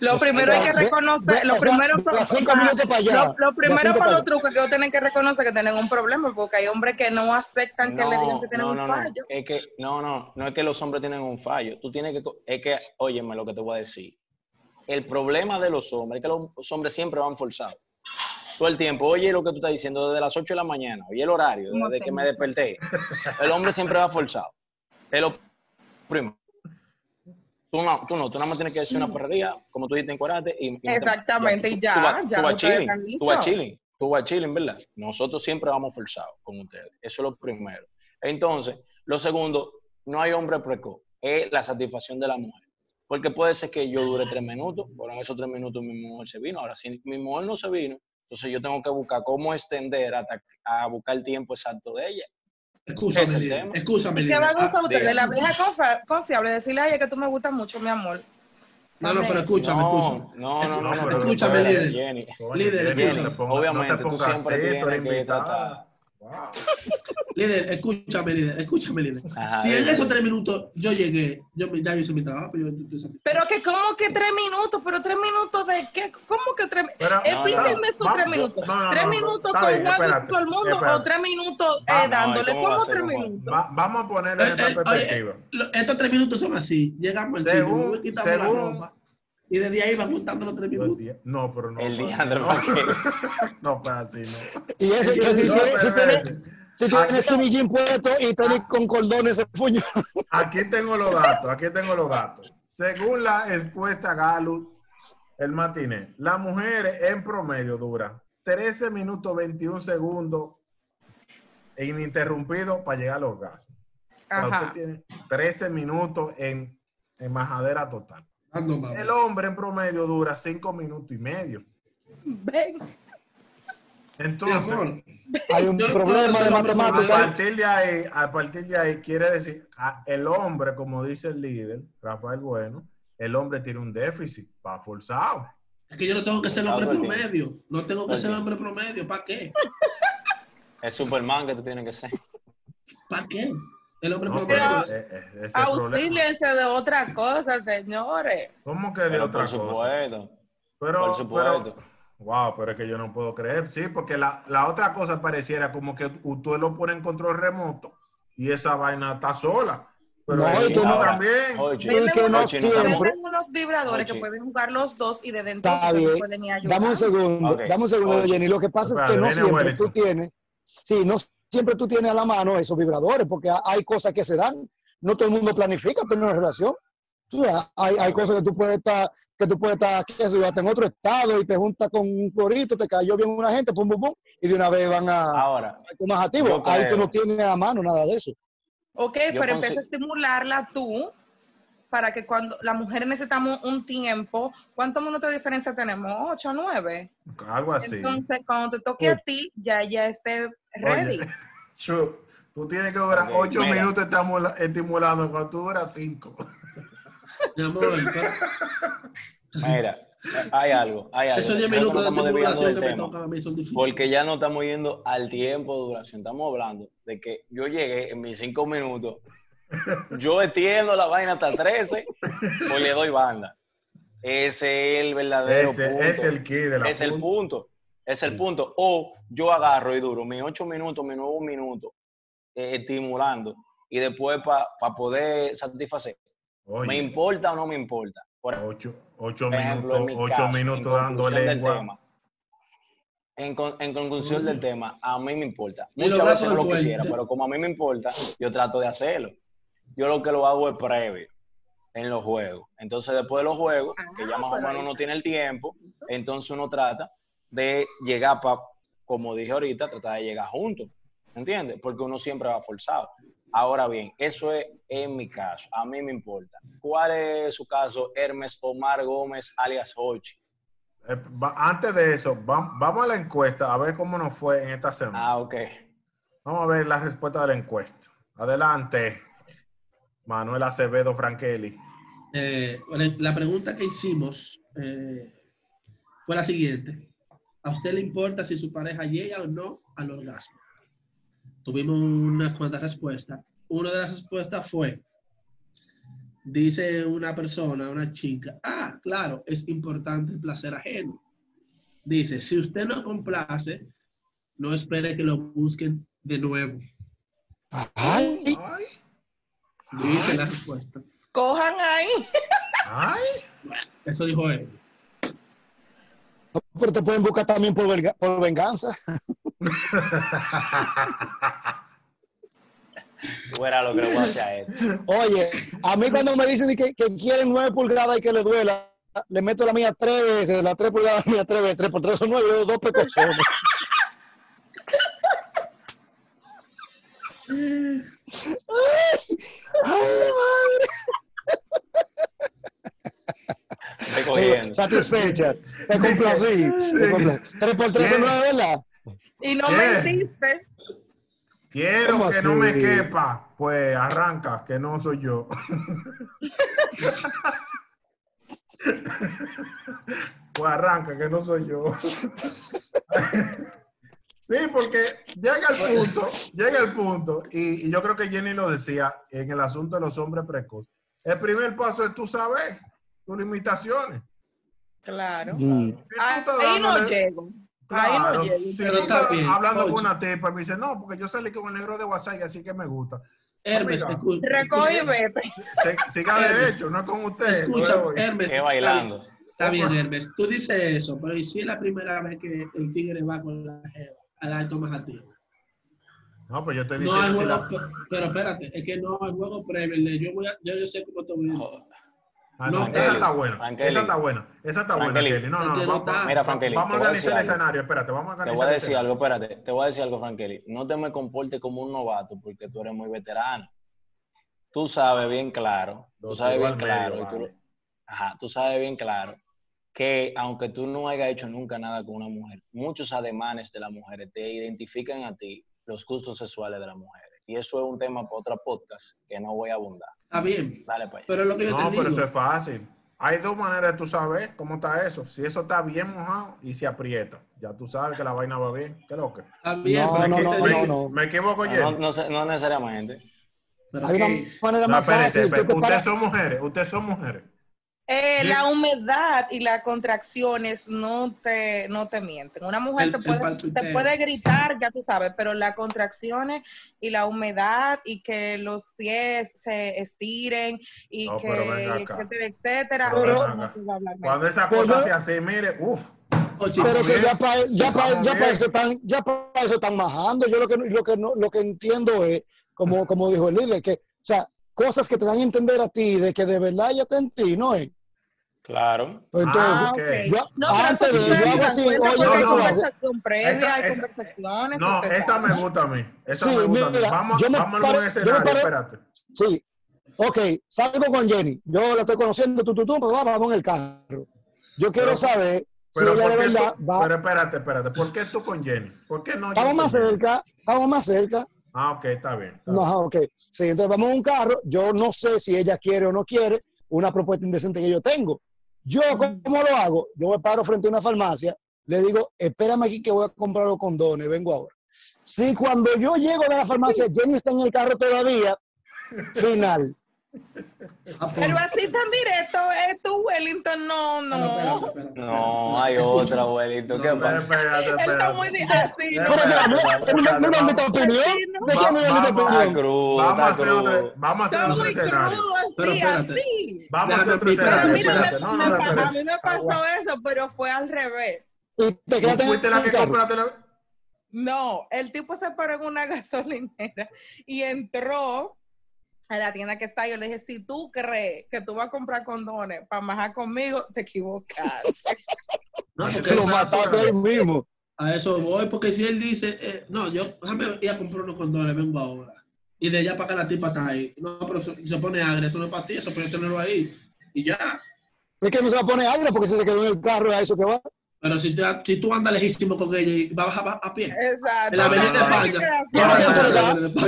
Speaker 5: Lo
Speaker 3: Pues,
Speaker 5: primero hay que reconocer, lo primero lo, primero para los trucos que tienen que reconocer que tienen un problema, porque hay hombres que no aceptan que le digan que tienen
Speaker 3: no,
Speaker 5: un fallo.
Speaker 3: Es que, no, no, no es que los hombres tienen un fallo. Tú tienes que, es que, óyeme lo que te voy a decir. El problema de los hombres es que los hombres siempre van forzados. Todo el tiempo, oye lo que tú estás diciendo desde las 8 de la mañana, oye el horario,
Speaker 5: ¿Cómo
Speaker 3: desde que me desperté. El hombre siempre va forzado. Es lo primero. Tú no, tú no, tú nada más tienes que decir una perrería, como tú dijiste, encuadrate y, y
Speaker 5: Exactamente, y ya,
Speaker 3: tú vas-
Speaker 5: ya
Speaker 3: tú vas chilling, tú vas chilling, tú vas chilling, ¿verdad? Nosotros siempre vamos forzados con ustedes. Eso es lo primero. Entonces, lo segundo, no hay hombre precoz, es la satisfacción de la mujer. Porque puede ser que yo dure tres minutos, pero en esos tres minutos mi mujer se vino. Ahora, si mi mujer no se vino, entonces yo tengo que buscar cómo extender hasta a buscar el tiempo exacto de ella.
Speaker 2: Escúchame,
Speaker 3: tema.
Speaker 2: escúchame.
Speaker 5: ¿Y qué van a ustedes?
Speaker 3: diga.
Speaker 5: La vieja confiable, decirle a ella que tú me gustas mucho, mi amor.
Speaker 2: No, no, pero escúchame,
Speaker 3: no,
Speaker 2: escúchame.
Speaker 3: no, no, no, no,
Speaker 1: pero-
Speaker 2: Escúchame, líder.
Speaker 3: Jenny.
Speaker 2: Líder,
Speaker 1: Jenny, pongas-
Speaker 3: Obviamente,
Speaker 1: no te
Speaker 3: tú
Speaker 1: pongas
Speaker 3: siempre
Speaker 1: tú eres
Speaker 3: tienes que tratar.
Speaker 1: Wow.
Speaker 2: Líder, escúchame, líder, escúchame, líder.
Speaker 3: Ajá,
Speaker 2: si en esos tres minutos yo llegué, yo me- ya hice mi trabajo, pero yo, yo- yo-
Speaker 5: Pero que, ¿cómo que tres minutos? ¿Pero tres minutos de qué? ¿Cómo que tres
Speaker 1: Pero-
Speaker 5: Explíquenme esos tres minutos.
Speaker 1: no, no,
Speaker 5: ¿Tres
Speaker 1: no,
Speaker 5: minutos con
Speaker 1: espérate,
Speaker 5: y todo el mundo
Speaker 1: espérate.
Speaker 5: o tres minutos eh, dándole?
Speaker 3: ¿cómo va a
Speaker 5: ¿Cómo
Speaker 3: ser
Speaker 5: tres minutos?
Speaker 1: Va- vamos a ponerlo en
Speaker 2: Eh,
Speaker 1: esta
Speaker 2: eh, oye,
Speaker 1: perspectiva.
Speaker 2: estos tres minutos son así. Llegamos al
Speaker 1: Según-
Speaker 2: sitio, quitamos
Speaker 1: según-
Speaker 2: la ropa. Y desde ahí van juntando los tres minutos.
Speaker 1: No, pero no.
Speaker 3: El día de
Speaker 1: no.
Speaker 3: ¿para [LAUGHS]
Speaker 1: No, fue así, no.
Speaker 4: Y eso que si
Speaker 1: No,
Speaker 4: tienes, si tienes, skinny jean puesto y tenis con cordones en puño. [LAUGHS]
Speaker 1: Aquí tengo los datos, aquí tengo los datos. Según la expuesta Gallup, el matiné, las mujeres en promedio duran 13 minutos 21 segundos e ininterrumpido para llegar al orgasmo.
Speaker 5: Ajá.
Speaker 1: usted tiene 13 minutos en, en majadera total.
Speaker 2: Dando más.
Speaker 1: El hombre en promedio dura 5 minutos y medio.
Speaker 5: Ven.
Speaker 1: Entonces,
Speaker 4: Hay un problema de
Speaker 2: hombre
Speaker 1: a
Speaker 4: matemáticas.
Speaker 1: partir de ahí, a partir de ahí quiere decir, a- el hombre, como dice el líder, Rafael Bueno, el hombre tiene un déficit, va forzado.
Speaker 2: es que yo no tengo que ser hombre promedio. No tengo que
Speaker 3: el
Speaker 2: ser hombre promedio. ¿Para qué?
Speaker 3: Es Superman que tú tienes que ser.
Speaker 2: ¿Para qué? El hombre
Speaker 1: No,
Speaker 2: promedio.
Speaker 1: pero, eh, eh, es.
Speaker 5: Auxíliense de otra cosa, señores.
Speaker 1: ¿Cómo que de
Speaker 3: Pero
Speaker 1: otra
Speaker 3: por
Speaker 1: cosa?
Speaker 3: supuesto.
Speaker 1: Pero,
Speaker 3: Por supuesto.
Speaker 1: pero, wow, pero es que yo no puedo creer, sí, porque la, la otra cosa pareciera como que tú lo pones en control remoto y esa vaina está sola. Pero
Speaker 4: No, y tú no-
Speaker 1: también.
Speaker 3: Oye,
Speaker 4: no siempre-
Speaker 5: unos vibradores
Speaker 3: Oye.
Speaker 5: que pueden jugar los dos y de dentro
Speaker 4: Está
Speaker 5: ustedes
Speaker 4: bien.
Speaker 5: pueden ir ayudando.
Speaker 4: Dame un segundo,
Speaker 3: Ok.
Speaker 4: dame un segundo,
Speaker 3: Oye.
Speaker 4: Jenny. Lo que pasa es que no siempre tú tienes, sí, no siempre tú tienes a la mano esos vibradores, porque hay cosas que se dan. No todo el mundo planifica tener una relación. Tú hay, hay cosas que tú puedes estar, que tú puedes estar, qué sé yo, hasta en otro estado y te juntas con un florito, te cayó bien una gente, pum, pum, pum, y de una vez van a,
Speaker 3: Ahora,
Speaker 4: a más activos. Ahí tú no tienes a mano nada de eso.
Speaker 5: Ok,
Speaker 3: Yo
Speaker 5: pero empieza a estimularla tú para que cuando las mujeres necesitamos un tiempo, ¿cuántos minutos de diferencia tenemos? ¿Ocho, nueve?
Speaker 1: Algo así.
Speaker 5: Entonces, cuando te toque a ti, ya ella esté ready.
Speaker 1: Oye, [LAUGHS] tú tienes que durar ocho
Speaker 3: mira.
Speaker 1: minutos estimula- estimulando cuando tú duras cinco.
Speaker 2: Mi amor, pero- [LAUGHS]
Speaker 3: mira, hay algo, hay algo.
Speaker 2: esos 10
Speaker 3: Creo que nos
Speaker 2: minutos de
Speaker 3: estamos desviando
Speaker 2: estimulación
Speaker 3: del
Speaker 2: que me
Speaker 3: tema.
Speaker 2: tocan a mí son difíciles.
Speaker 3: Porque ya no estamos yendo al tiempo de duración. Estamos hablando de que yo llegué en mis cinco minutos. Yo extiendo la vaina hasta 13 o le doy banda. Ese es el verdadero
Speaker 1: Ese
Speaker 3: punto.
Speaker 1: es el key de la
Speaker 3: es el punto. Es el punto. O yo agarro y duro mis ocho minutos, mis nueve minutos eh, estimulando y después para poder satisfacer. ¿Me importa o no me importa? Por
Speaker 1: ocho, ocho
Speaker 3: ejemplo,
Speaker 1: minutos,
Speaker 3: mi
Speaker 1: ocho
Speaker 3: caso,
Speaker 1: minutos
Speaker 3: en
Speaker 1: dando
Speaker 3: conclusión del
Speaker 1: lengua.
Speaker 3: tema, en, con- en conclusión del tema, a mí me importa. Muchas veces no lo quisiera, pero como a mí me importa, yo trato de hacerlo. Yo lo que lo hago es previo en los juegos. Entonces, después de los juegos, que ya
Speaker 5: Ah,
Speaker 3: más o menos uno tiene el tiempo, entonces uno trata de llegar para, como dije ahorita, tratar de llegar juntos. ¿Entiendes? Porque uno siempre va forzado. Ahora bien, eso es en mi caso. A mí me importa. ¿Cuál es su caso, Hermes Omar Gómez, alias Hochi?
Speaker 1: Eh, antes de eso, va- vamos a la encuesta a ver cómo nos fue en esta semana.
Speaker 3: Ah, ok.
Speaker 1: Vamos a ver la respuesta de la encuesta. Adelante, Manuel Acevedo Frankeli.
Speaker 2: Eh, bueno, la pregunta que hicimos eh, fue la siguiente. ¿A usted le importa si su pareja llega o no al orgasmo? Tuvimos unas cuantas respuestas. Una de las respuestas fue, dice una persona, una chica, ah, claro, es importante el placer ajeno. Dice, si usted no complace, no espere que lo busquen de nuevo.
Speaker 4: Ay,
Speaker 1: Ay,
Speaker 2: Dice la respuesta.
Speaker 5: Cojan ahí. [LAUGHS]
Speaker 1: ay.
Speaker 2: Eso dijo él.
Speaker 4: Pero te pueden buscar también por, verga- por venganza. [LAUGHS]
Speaker 3: Verás lo que le voy a hacer a él.
Speaker 4: Oye, a mí cuando me dicen que, que quieren nueve pulgadas y que le duela, le meto la mía tres veces, la tres pulgadas mía tres veces, tres por tres son nueve, yo doy dos precauciones. [LAUGHS] Ay,
Speaker 3: Estoy
Speaker 4: madre.
Speaker 3: Cogiendo.
Speaker 4: Satisfecha. Te complací. te complací. Tres por tres son nueve, ¿verdad?
Speaker 5: Y no
Speaker 1: Bien.
Speaker 5: mentiste.
Speaker 1: Quiero
Speaker 4: ¿Cómo
Speaker 1: que no me quepa. Pues arranca, que no soy yo. pues arranca, que no soy yo. Sí, porque llega el punto, llega el punto, y, y yo creo que Jenny lo decía en el asunto de los hombres precoces. El primer paso es tú saber tus limitaciones.
Speaker 5: Claro.
Speaker 4: Mm.
Speaker 1: Si estás
Speaker 5: Ahí no llego. Ahí no llego.
Speaker 1: si
Speaker 2: pero
Speaker 1: tú
Speaker 2: está
Speaker 1: estás
Speaker 2: bien,
Speaker 1: hablando
Speaker 2: oye.
Speaker 1: con una tipa y me dice, no, porque yo salí con el negro de WhatsApp y así que me gusta.
Speaker 2: Hermes,
Speaker 1: Amiga.
Speaker 2: escucha.
Speaker 5: Recoge y vete.
Speaker 1: Siga
Speaker 2: Hermes.
Speaker 1: derecho, no es con usted.
Speaker 2: Escucha. Hermes.
Speaker 3: Que bailando.
Speaker 2: Está bien, Hermes. Tú dices eso, pero ¿y si es la primera vez que el tigre va con la jeva al alto majativo?
Speaker 1: No, pues yo
Speaker 2: No hay
Speaker 1: diciendo si
Speaker 2: juego,
Speaker 1: la...
Speaker 2: pero espérate, es que no hay juego previo. Yo, voy a, yo, yo sé cómo te voy a...
Speaker 1: Ah, no, esa está buena. Esa está buena. Esa está buena. Kelly. No, no, no.
Speaker 2: no
Speaker 1: va-
Speaker 2: está.
Speaker 3: Mira, Frankeli,
Speaker 1: Vamos a
Speaker 3: te
Speaker 1: organizar el
Speaker 3: algo.
Speaker 1: escenario. Espérate, vamos a
Speaker 3: Te
Speaker 1: organizar
Speaker 3: voy a decir algo, espérate. Te voy a decir algo, Frankeli. No te me comportes como un novato porque tú eres muy veterano. Tú sabes bien claro, tú sabes bien claro,
Speaker 1: medio,
Speaker 3: tú,
Speaker 1: vale.
Speaker 3: ajá, tú sabes bien claro que aunque tú no hayas hecho nunca nada con una mujer, muchos ademanes de las mujeres te identifican a ti los gustos sexuales de las mujeres. Y eso es un tema para otra podcast que no voy a abundar.
Speaker 2: Está bien.
Speaker 3: Dale para allá.
Speaker 2: Pero es lo que yo
Speaker 1: No,
Speaker 2: te digo.
Speaker 1: pero eso es fácil. Hay dos maneras de tú saber cómo está eso. Si eso está bien mojado y se aprieta, ya tú sabes que la vaina va bien. ¿Qué lo que?
Speaker 2: Está bien,
Speaker 4: No,
Speaker 2: pero
Speaker 4: no, no,
Speaker 2: te
Speaker 4: no.
Speaker 1: ¿Me equivoco,
Speaker 3: No,
Speaker 1: Jenny?
Speaker 3: no no necesariamente.
Speaker 2: pero
Speaker 4: Hay una manera
Speaker 1: No,
Speaker 4: más
Speaker 1: espérate,
Speaker 4: fácil.
Speaker 1: Ustedes son mujeres, ustedes son mujeres.
Speaker 5: Eh, la humedad y las contracciones no te, no te mienten. Una mujer
Speaker 2: El-
Speaker 5: te, puede, te puede gritar, ya tú sabes, pero las contracciones y la humedad y que los pies se estiren y
Speaker 1: No,
Speaker 5: que, etcétera, etcétera,
Speaker 1: Pero
Speaker 5: eso
Speaker 1: venga
Speaker 5: no
Speaker 1: acá.
Speaker 5: te va a hablar
Speaker 1: Cuando esa
Speaker 4: Pues
Speaker 1: cosa
Speaker 4: yo-
Speaker 1: hace mire, uff.
Speaker 2: Oye,
Speaker 4: Pero que ya para ya pa- ya pa eso están, ya para eso están majando. Yo lo que, lo que, no, lo que entiendo es, como, como dijo el líder, que, o sea, cosas que te dan a entender a ti de que de verdad ya está en ti, ¿no es?
Speaker 3: Claro.
Speaker 4: Entonces,
Speaker 1: Ah,
Speaker 5: Ah,
Speaker 1: ok.
Speaker 5: ok.
Speaker 4: yo-
Speaker 5: No, pero
Speaker 4: antes
Speaker 5: eso
Speaker 4: de- yo
Speaker 5: te
Speaker 4: hago así,
Speaker 5: cuenta
Speaker 4: oye,
Speaker 1: no, no.
Speaker 5: conversación previa,
Speaker 1: Esa-
Speaker 5: hay
Speaker 1: esa-
Speaker 5: conversaciones.
Speaker 1: No, esa me gusta a mí. Esa
Speaker 4: Sí,
Speaker 1: me gusta a mí.
Speaker 4: mira,
Speaker 1: Vamos,
Speaker 4: yo me
Speaker 1: vamos a
Speaker 4: paro-
Speaker 1: un
Speaker 4: yo me
Speaker 1: espérate.
Speaker 4: sí. Ok, salgo con Jenny. Yo la estoy conociendo, tú, tú, tú, pues vamos, vamos en el carro. Yo quiero
Speaker 1: Pero-
Speaker 4: saber si
Speaker 1: Pero,
Speaker 4: ella
Speaker 1: ¿por
Speaker 4: de verdad
Speaker 1: tú-
Speaker 4: va.
Speaker 1: pero espérate, espérate. ¿Por qué tú con Jenny? ¿Por qué no
Speaker 4: Estamos más cerca, estamos más cerca.
Speaker 1: Ah, ok, está bien. está
Speaker 4: No,
Speaker 1: bien.
Speaker 4: ajá, ok. Sí, entonces vamos a un carro. Yo no sé si ella quiere o no quiere una propuesta indecente que yo tengo. Yo, ¿cómo lo hago? Yo me paro frente a una farmacia, le digo, espérame aquí que voy a comprar los condones, vengo ahora. Si cuando yo llego de la farmacia, [LAUGHS] Jenny está en el carro todavía, final.
Speaker 2: Ah, pues,
Speaker 5: Pero así tan directo, es tu Wellington, no, no.
Speaker 2: espérate, espérate,
Speaker 3: No, hay otra, abuelito. ¿Qué
Speaker 1: No,
Speaker 3: pasa?
Speaker 1: espérate,
Speaker 5: Él está muy así, no.
Speaker 4: Mira, mira, mi opinión. ¿De qué me da mi
Speaker 1: Vamos-
Speaker 3: Está
Speaker 4: opinión?
Speaker 3: crudo,
Speaker 1: Vamos a hacer otro, vamos a hacer
Speaker 5: Está
Speaker 1: otro
Speaker 5: muy
Speaker 1: escenario.
Speaker 2: Pero
Speaker 5: así.
Speaker 1: Vamos a hacer otro escenario. No, no, no,
Speaker 5: a mí me pasó eso, pero fue al revés.
Speaker 4: Y te
Speaker 1: ¿Tú
Speaker 4: quedaste en
Speaker 1: fuiste la
Speaker 4: el
Speaker 1: que
Speaker 4: carro.
Speaker 1: compraste la...
Speaker 5: No, el tipo se paró en una [LAUGHS] gasolinera y entró a la tienda que está. Yo le dije, si tú crees que tú vas a comprar condones para majar conmigo, te equivocas. [LAUGHS]
Speaker 2: No, porque
Speaker 4: Te lo mataste ahí mismo.
Speaker 2: a eso voy, porque si él dice, eh, no, yo déjame ir a comprar unos condones, vengo ahora. Y de allá para acá la tipa está ahí. No, pero se, se pone agria, eso no es para ti, eso puede tenerlo ahí. Y ya.
Speaker 4: Es que no se va a poner aire porque se se quedó en el carro a eso que va.
Speaker 2: Pero si, te, si tú andas lejísimo con ella y vas a pie.
Speaker 5: Exacto.
Speaker 2: En la avenida
Speaker 1: no,
Speaker 2: España.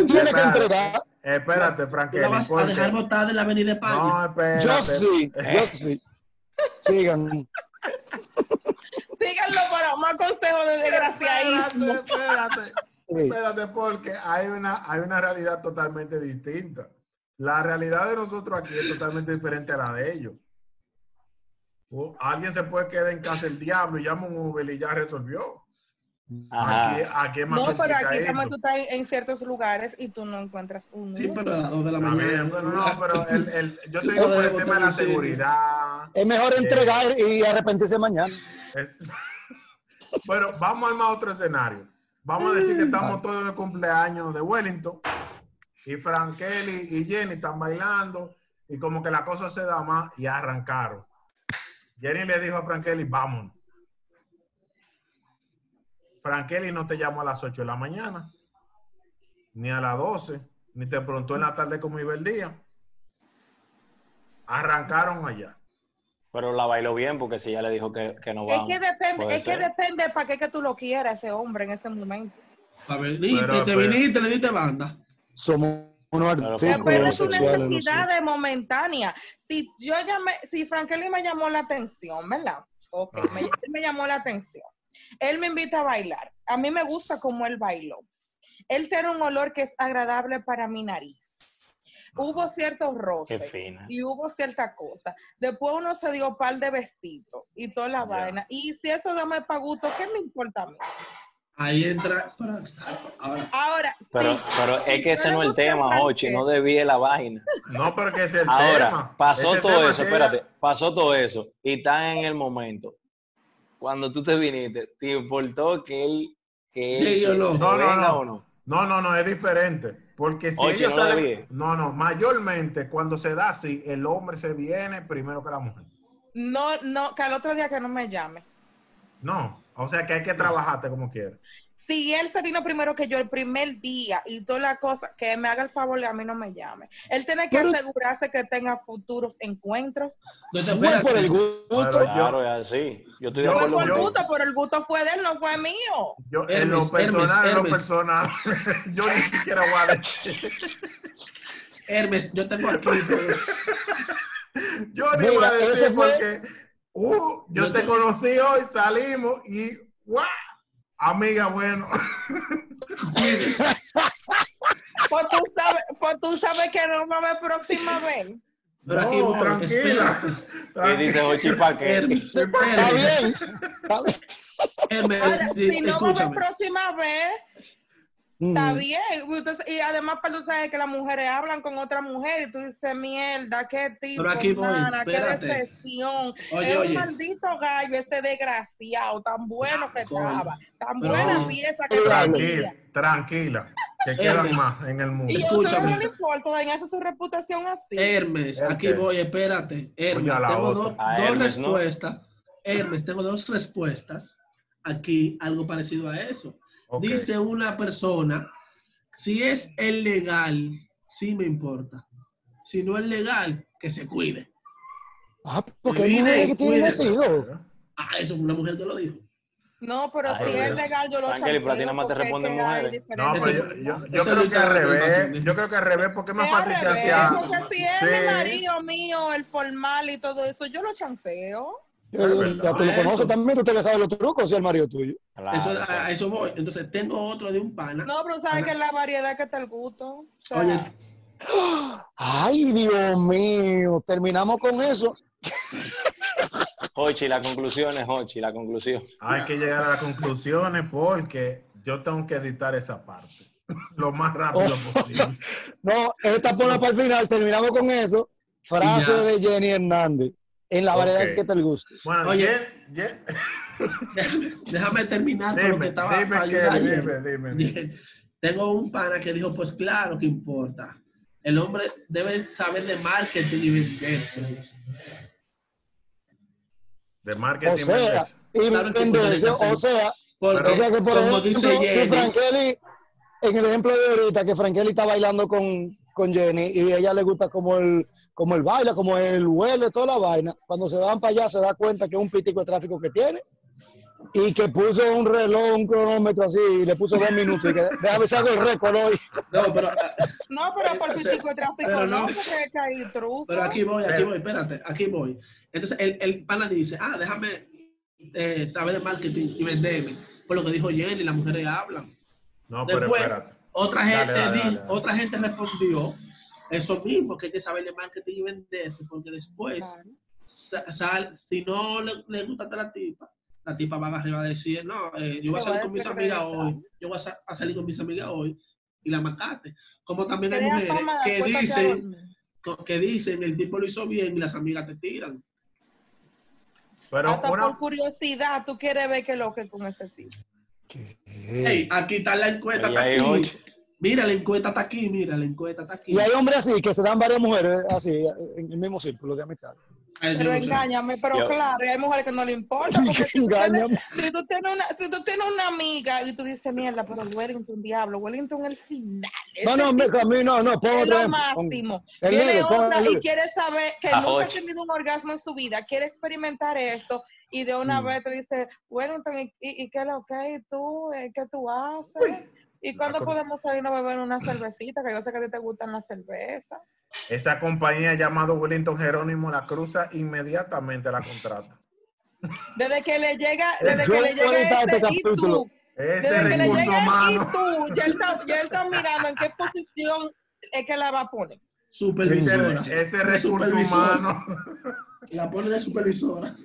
Speaker 5: Tiene que
Speaker 4: entregar.
Speaker 1: Espérate.
Speaker 4: entregar.
Speaker 1: Espérate,
Speaker 2: Tú la vas a
Speaker 1: ¿por
Speaker 2: dejar botada en la avenida España.
Speaker 1: No, espérate.
Speaker 4: Yo sí, yo sí. Sigan.
Speaker 5: Síganlo para más consejos de desgraciadismo.
Speaker 1: Espérate, espérate.
Speaker 4: Sí.
Speaker 1: Espérate, porque hay una, hay una realidad totalmente distinta. La realidad de nosotros aquí es totalmente diferente a la de ellos. O alguien se puede quedar en casa el diablo y llama un Uber y ya resolvió. Aquí, aquí más
Speaker 5: No, pero aquí también tú estás en ciertos lugares y tú no encuentras un
Speaker 2: Sí, pero a las 2 de la mañana.
Speaker 1: bien, pero no, pero el, el- yo te [LAUGHS] digo por el tema de la seguridad.
Speaker 4: Es mejor entregar y arrepentirse mañana.
Speaker 1: Es- [LAUGHS] bueno, vamos a armar otro escenario. Vamos a decir que estamos todos en el cumpleaños de Wellington y Frankeli y Jenny están bailando y como que la cosa se da más y arrancaron. Jenny le dijo a Frankeli, vámonos. Frankeli no te llamó a las 8 de la mañana, ni a las 12, ni te preguntó en la tarde cómo iba el día. Arrancaron allá.
Speaker 3: Pero la bailó bien porque si ya le dijo que, que no
Speaker 5: Es
Speaker 3: vamos.
Speaker 5: que depende, es que depende para qué que tú lo quieras ese hombre en este momento.
Speaker 2: Para venir,
Speaker 1: Pero,
Speaker 2: te
Speaker 1: pero-
Speaker 2: viniste, le diste banda.
Speaker 4: Somos unos artículos
Speaker 5: es una necesidad momentánea. Si yo llamé, si Frankelly me llamó la atención, ¿verdad? Ok, me, él me llamó la atención. Él me invita a bailar. A mí me gusta cómo él bailó. Él tiene un olor que es agradable para mi nariz. Hubo ciertos roces y hubo cierta cosa. Después uno se dio par de vestidos y toda la vaina. Y si eso dame para gusto, ¿qué me importa a mí?
Speaker 2: Ahí entra. pero, ahora,
Speaker 5: Ahora,
Speaker 3: Pero,
Speaker 5: sí,
Speaker 3: pero es que ese no es el tema. Ochi, no debía la vaina.
Speaker 1: No, pero que es el
Speaker 3: Ahora,
Speaker 1: tema.
Speaker 3: pasó
Speaker 1: Ese
Speaker 3: todo eso, espérate, pasó todo eso y está en el momento. Cuando tú te viniste, ¿te importó que él, que él
Speaker 2: Sí,
Speaker 3: se,
Speaker 2: yo no.
Speaker 3: se
Speaker 1: No, no, no.
Speaker 3: o no?
Speaker 1: No, no, no, es diferente. Porque si
Speaker 3: Oye,
Speaker 1: ellos
Speaker 3: no
Speaker 1: salen-
Speaker 3: debí.
Speaker 1: No, no, mayormente cuando se da así, el hombre se viene primero que la mujer.
Speaker 5: no, no, que al otro día que no me llame.
Speaker 1: No, o sea que hay que trabajarte como quieras.
Speaker 5: Si él se vino primero que yo el primer día y toda la cosa, que me haga el favor y a mí no me llame. Él tiene que
Speaker 4: Pero-
Speaker 5: asegurarse que tenga futuros encuentros.
Speaker 2: Entonces,
Speaker 4: Fue por el gusto.
Speaker 3: Claro, es así. Yo estoy de
Speaker 1: Yo-
Speaker 5: Fue
Speaker 3: acuerdo
Speaker 5: por
Speaker 1: yo-
Speaker 3: contigo.
Speaker 5: gusto, pero el gusto fue de él, no fue mío.
Speaker 1: Yo, en lo
Speaker 2: Hermes,
Speaker 1: personal, en lo
Speaker 2: Hermes.
Speaker 1: personal, [LAUGHS] yo ni siquiera voy a decir.
Speaker 2: Hermes, yo tengo aquí [LAUGHS] dos.
Speaker 1: Yo ni voy a
Speaker 4: Mira,
Speaker 1: decir
Speaker 4: ese fue-
Speaker 1: porque uh, yo
Speaker 2: Yo
Speaker 1: te
Speaker 2: te-
Speaker 1: conocí hoy, salimos y ¡guau! Amiga, bueno. [LAUGHS]
Speaker 5: Pues tú sabes, pues tú sabes que no me ve próxima vez.
Speaker 2: Pero aquí
Speaker 1: No,
Speaker 2: voy,
Speaker 1: tranquila.
Speaker 3: Y
Speaker 1: tranquila.
Speaker 3: dice Ochi pa' qué.
Speaker 2: Hermes,
Speaker 4: Está bien. Está bien.
Speaker 5: Ahora,
Speaker 2: di-
Speaker 5: si no me ve
Speaker 2: escúchame.
Speaker 5: próxima vez, está bien. Entonces, y además, pero tú sabes que las mujeres hablan con otra mujer y tú dices, mierda, qué tipo, mana, qué decepción.
Speaker 2: Oye,
Speaker 5: es un maldito gallo ese desgraciado, tan bueno que estaba, tan
Speaker 2: Pero-
Speaker 5: buena pieza que
Speaker 1: Tranquila,
Speaker 5: tenía.
Speaker 1: tranquila. Que quedan más en el mundo.
Speaker 5: Y a ustedes no le importa dañarse su reputación así.
Speaker 2: Hermes,
Speaker 1: ¿El
Speaker 2: aquí voy, espérate. Hermes, tengo
Speaker 1: otra.
Speaker 2: dos,
Speaker 3: A
Speaker 2: dos
Speaker 3: Hermes, ¿no?
Speaker 2: respuestas. Hermes, tengo dos respuestas. Aquí, algo parecido a eso.
Speaker 1: Ok.
Speaker 2: Dice una persona, si es el legal, sí me importa. Si no es legal, que se cuide.
Speaker 4: Ah, porque hay mujeres que tienen hijo.
Speaker 2: Ah, eso fue una mujer que lo dijo.
Speaker 5: No, pero
Speaker 3: Ay,
Speaker 5: si es legal, yo lo
Speaker 3: nada más te responden
Speaker 5: es
Speaker 3: mujeres.
Speaker 1: No, pero yo, yo, yo creo
Speaker 2: es
Speaker 1: que al revés. Yo creo que al revés, porque es más
Speaker 5: Es
Speaker 1: fácil chancear.
Speaker 5: Porque si es
Speaker 1: Sí.
Speaker 5: el marido mío, el formal y todo eso, yo lo chanceo.
Speaker 4: Eh, ya tú lo
Speaker 2: Eso.
Speaker 4: conoces también, tú te le sabes los trucos si el marido tuyo.
Speaker 3: Claro,
Speaker 2: Eso, a, a eso voy. Entonces, tengo otro de un pana.
Speaker 5: No, pero sabes que es la variedad que te el gusto. O sea,
Speaker 2: Oye,
Speaker 4: Ay, Dios mío, terminamos con eso.
Speaker 3: Hochi, la conclusión es Hochi, la conclusión.
Speaker 1: Hay que llegar a las conclusiones porque yo tengo que editar esa parte [LAUGHS] lo más rápido
Speaker 4: Oh.
Speaker 1: posible. [LAUGHS]
Speaker 4: No, esta ponla para el final, terminamos con eso. Frase de Jenny Hernández. En la variedad que te guste.
Speaker 1: Bueno,
Speaker 2: Oye. [LAUGHS] Déjame, terminar con lo que
Speaker 1: dime,
Speaker 2: estaba
Speaker 1: dime,
Speaker 2: ayer.
Speaker 1: dime, dime, dime. [LAUGHS]
Speaker 2: Tengo un pana que dijo, pues claro que importa. El hombre debe saber de marketing y venderse.
Speaker 1: De
Speaker 4: O
Speaker 1: marketing.
Speaker 4: sea,
Speaker 1: vendes.
Speaker 4: y
Speaker 2: que
Speaker 4: venderse,
Speaker 2: que
Speaker 4: o sea,
Speaker 2: Porque,
Speaker 4: o sea que por
Speaker 2: como
Speaker 4: ejemplo,
Speaker 2: dice
Speaker 4: si
Speaker 2: Jenny,
Speaker 4: Frankeli, en el ejemplo de ahorita, que Frankeli está bailando con, con Jenny y a ella le gusta como él, como él baila, como él huele, toda la vaina, cuando se van para allá se da cuenta que es un pitico de tráfico que tiene y que puso un reloj, un cronómetro así y le puso dos minutos y que déjame si hago el récord hoy.
Speaker 2: no, pero, ah,
Speaker 5: no, pero por pitico de tráfico
Speaker 2: Pero
Speaker 5: no,
Speaker 2: no.
Speaker 5: porque es que hay truco.
Speaker 2: pero aquí voy, aquí
Speaker 1: Pero-
Speaker 2: voy, espérate, aquí voy. Entonces el, el pana dice, ah, déjame eh, saber de marketing y venderme. Por lo que dijo Jenny, las mujeres hablan.
Speaker 1: No, pero
Speaker 2: Después,
Speaker 1: espérate.
Speaker 2: Otra gente,
Speaker 1: dale, dale, dale.
Speaker 2: otra gente respondió eso mismo, que hay que saber de marketing y venderse, porque después,
Speaker 5: Claro.
Speaker 2: sa- sal- si no le, le gusta a la tipa, la tipa va a agarrar y va a decir, no, eh, yo voy a salir con mis amigas
Speaker 5: que-
Speaker 2: hoy, yo voy a, sa- a salir con mis amigas hoy y la macate. Como también hay mujeres que
Speaker 5: que
Speaker 2: dicen, que dicen, el tipo lo hizo bien y las amigas te tiran.
Speaker 1: Pero
Speaker 5: Hasta
Speaker 1: una,
Speaker 5: por curiosidad, tú quieres ver qué lo que con ese tipo.
Speaker 2: Hey, aquí está la encuesta,
Speaker 3: Ahí
Speaker 2: está
Speaker 3: hay
Speaker 2: aquí.
Speaker 3: ocho.
Speaker 2: Mira, la encuesta está aquí, mira, la encuesta está aquí.
Speaker 4: Y hay hombres así que se dan varias mujeres así en el mismo círculo de amistad.
Speaker 5: Pero engáñame, pero
Speaker 3: Yo-
Speaker 5: claro, y hay mujeres que no le importa. Porque si tú, tienes, si, tú tienes una, si tú tienes una amiga y tú dices, mierda, pero Wellington, diablo, Wellington el final.
Speaker 4: No, no, a mí no, no, pon
Speaker 5: es lo máximo. otra
Speaker 4: el
Speaker 5: y quiere saber que nunca ha tenido un orgasmo en su vida, quiere experimentar eso y de una
Speaker 4: Mm.
Speaker 5: vez te dice, Wellington, ¿y, y, y qué es lo que ¿Y tú? Eh, ¿Qué tú haces? ¿Y cuándo
Speaker 1: con-
Speaker 5: podemos salir a beber una cervecita? Que yo sé que a ti te gustan las cervezas.
Speaker 1: esa compañía llamada Wellington Jerónimo la cruza inmediatamente la contrata.
Speaker 5: Desde que le llega, [LAUGHS] desde
Speaker 4: Yo
Speaker 5: que le llega ese
Speaker 4: este
Speaker 5: y tú,
Speaker 1: Ese
Speaker 5: desde que le llega el y
Speaker 1: humano.
Speaker 5: tú, ya él, está, ya él está mirando en qué posición es que la va a poner.
Speaker 1: Ese,
Speaker 2: Supervisora.
Speaker 1: ese
Speaker 2: La
Speaker 1: recurso
Speaker 2: supervisora.
Speaker 1: humano.
Speaker 2: La pone de supervisora.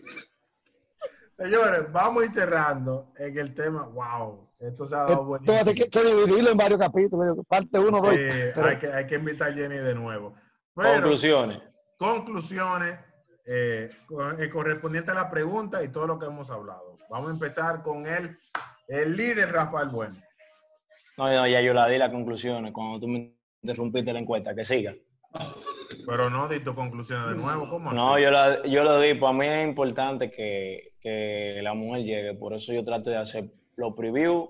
Speaker 1: Señores, vamos a ir cerrando en el tema. Wow, esto se ha dado buenísimo.
Speaker 4: Entonces hay que, que dividirlo en varios capítulos, parte uno, dos.
Speaker 1: Sí,
Speaker 4: tres.
Speaker 1: hay, que, hay que invitar a Jenny de nuevo. Pero,
Speaker 3: Conclusiones.
Speaker 1: conclusiones eh, eh, correspondiente a la pregunta y todo lo que hemos hablado. Vamos a empezar con el, el líder Rafael Bueno.
Speaker 3: No, no, ya yo la di las conclusiones cuando tú me interrumpiste la encuesta. Que siga.
Speaker 1: Pero no di tus conclusiones de nuevo. ¿Cómo
Speaker 3: No,
Speaker 1: así?
Speaker 3: yo, la, yo lo di. Para mí es importante que, que la mujer llegue. Por eso yo trato de hacer los previews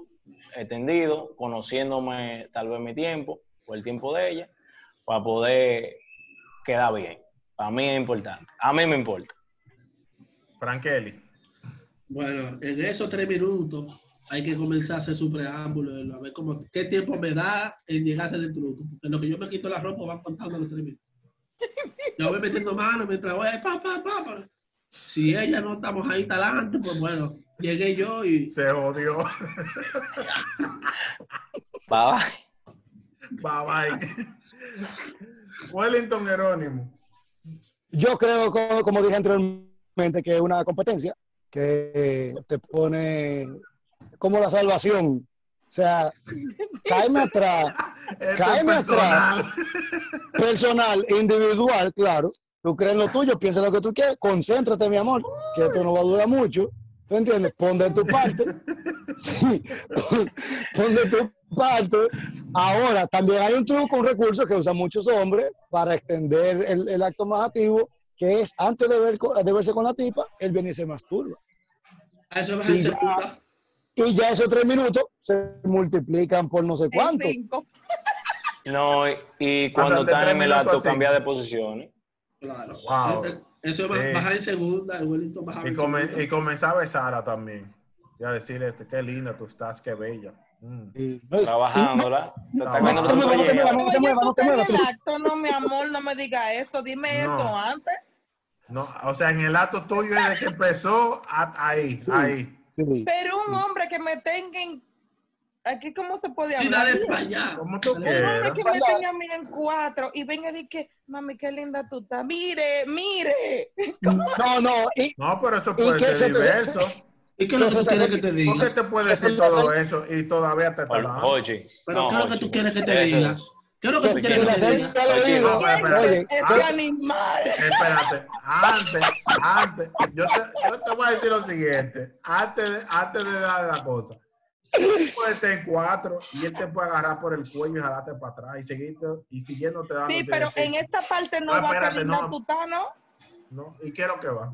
Speaker 3: extendido, conociéndome tal vez mi tiempo o el tiempo de ella, para poder quedar bien. Para mí es importante. A mí me importa.
Speaker 1: Frankeli.
Speaker 2: Bueno, en esos tres minutos hay que comenzar a hacer su preámbulo, a ver cómo, qué tiempo me da en llegarse del truco. Porque en lo que yo me quito la ropa van contando los tres minutos. [LAUGHS] Yo voy metiendo mano mientras voy, pa, pa, pa, pa. Si ella no estamos ahí talante, pues bueno, llegué yo y
Speaker 1: Se jodió.
Speaker 3: Bye, bye.
Speaker 1: Bye bye. Wellington Jerónimo.
Speaker 4: Yo creo, como, como dije anteriormente, que es una competencia que te pone como la salvación. O sea, cáeme atrás, Cáeme
Speaker 1: personal.
Speaker 4: personal, individual, claro. Tú crees en lo tuyo, piensa en lo que tú quieres, concéntrate, mi amor, que esto no va a durar mucho. ¿Tú entiendes? Pon de tu parte. [LAUGHS] Sí, pon, pon de tu parte. Ahora, también hay un truco, un recurso que usan muchos hombres para extender el, el acto más activo, que es antes de, ver, co- de verse con la tipa, él viene y se masturba.
Speaker 2: a eso va a
Speaker 4: Y
Speaker 2: ser
Speaker 4: ya. Y ya esos tres minutos se multiplican por no sé cuánto.
Speaker 5: cinco.
Speaker 3: No, y, y cuando están en el acto cambia de posiciones.
Speaker 2: Claro.
Speaker 1: Wow.
Speaker 2: Eh, Eso
Speaker 1: Sí.
Speaker 2: bajar en segunda, el Wellington baja
Speaker 1: Y,
Speaker 2: en
Speaker 1: come-
Speaker 2: segunda.
Speaker 1: y comenzar a besarla también. Y a decirle, qué linda tú estás, qué bella. Mm.
Speaker 4: Y- no
Speaker 3: Trabajándola.
Speaker 1: No, te muevas, te
Speaker 4: muevas, te muevas.
Speaker 5: mi amor, no me diga eso. Dime
Speaker 1: No.
Speaker 5: eso antes.
Speaker 1: No, o sea, en el acto tuyo desde que empezó, ahí,
Speaker 4: Sí.
Speaker 1: ahí.
Speaker 4: Sí.
Speaker 5: Pero un hombre que me tenga en... Aquí, ¿cómo se puede
Speaker 2: Sí,
Speaker 5: hablar?
Speaker 2: dale
Speaker 5: bien?
Speaker 2: para allá.
Speaker 1: Como tú
Speaker 2: Dale.
Speaker 5: Un hombre que me tenga a mí en cuatro y venga y que, mami, qué linda tú estás. Mire, mire. [LAUGHS]
Speaker 4: No, no, y,
Speaker 1: No, pero eso
Speaker 4: ¿Y
Speaker 1: puede ser
Speaker 4: se te-
Speaker 1: diverso.
Speaker 2: ¿Y qué es lo que tú
Speaker 4: te
Speaker 2: quieres que te
Speaker 1: ¿Por
Speaker 2: diga?
Speaker 1: qué te puede decir todo eso y todavía te está dando?
Speaker 3: Oye,
Speaker 2: Pero
Speaker 3: no,
Speaker 2: ¿qué es lo que tú quieres que te diga? ¿Qué es lo que tú
Speaker 3: Que
Speaker 2: quieres que te diga?
Speaker 5: Este animal.
Speaker 1: Espérate, antes, antes, yo te, yo te voy a decir lo siguiente, antes antes de dar la cosa. Puedes estar en cuatro y él te puede agarrar por el cuello y jalarte para atrás y seguirte y siguiéndote dando.
Speaker 5: Sí, pero en esta parte no
Speaker 1: Ah,
Speaker 5: va a
Speaker 1: espérate,
Speaker 5: linda
Speaker 1: no.
Speaker 5: tú estás, ¿no?
Speaker 1: ¿Y qué es lo que va?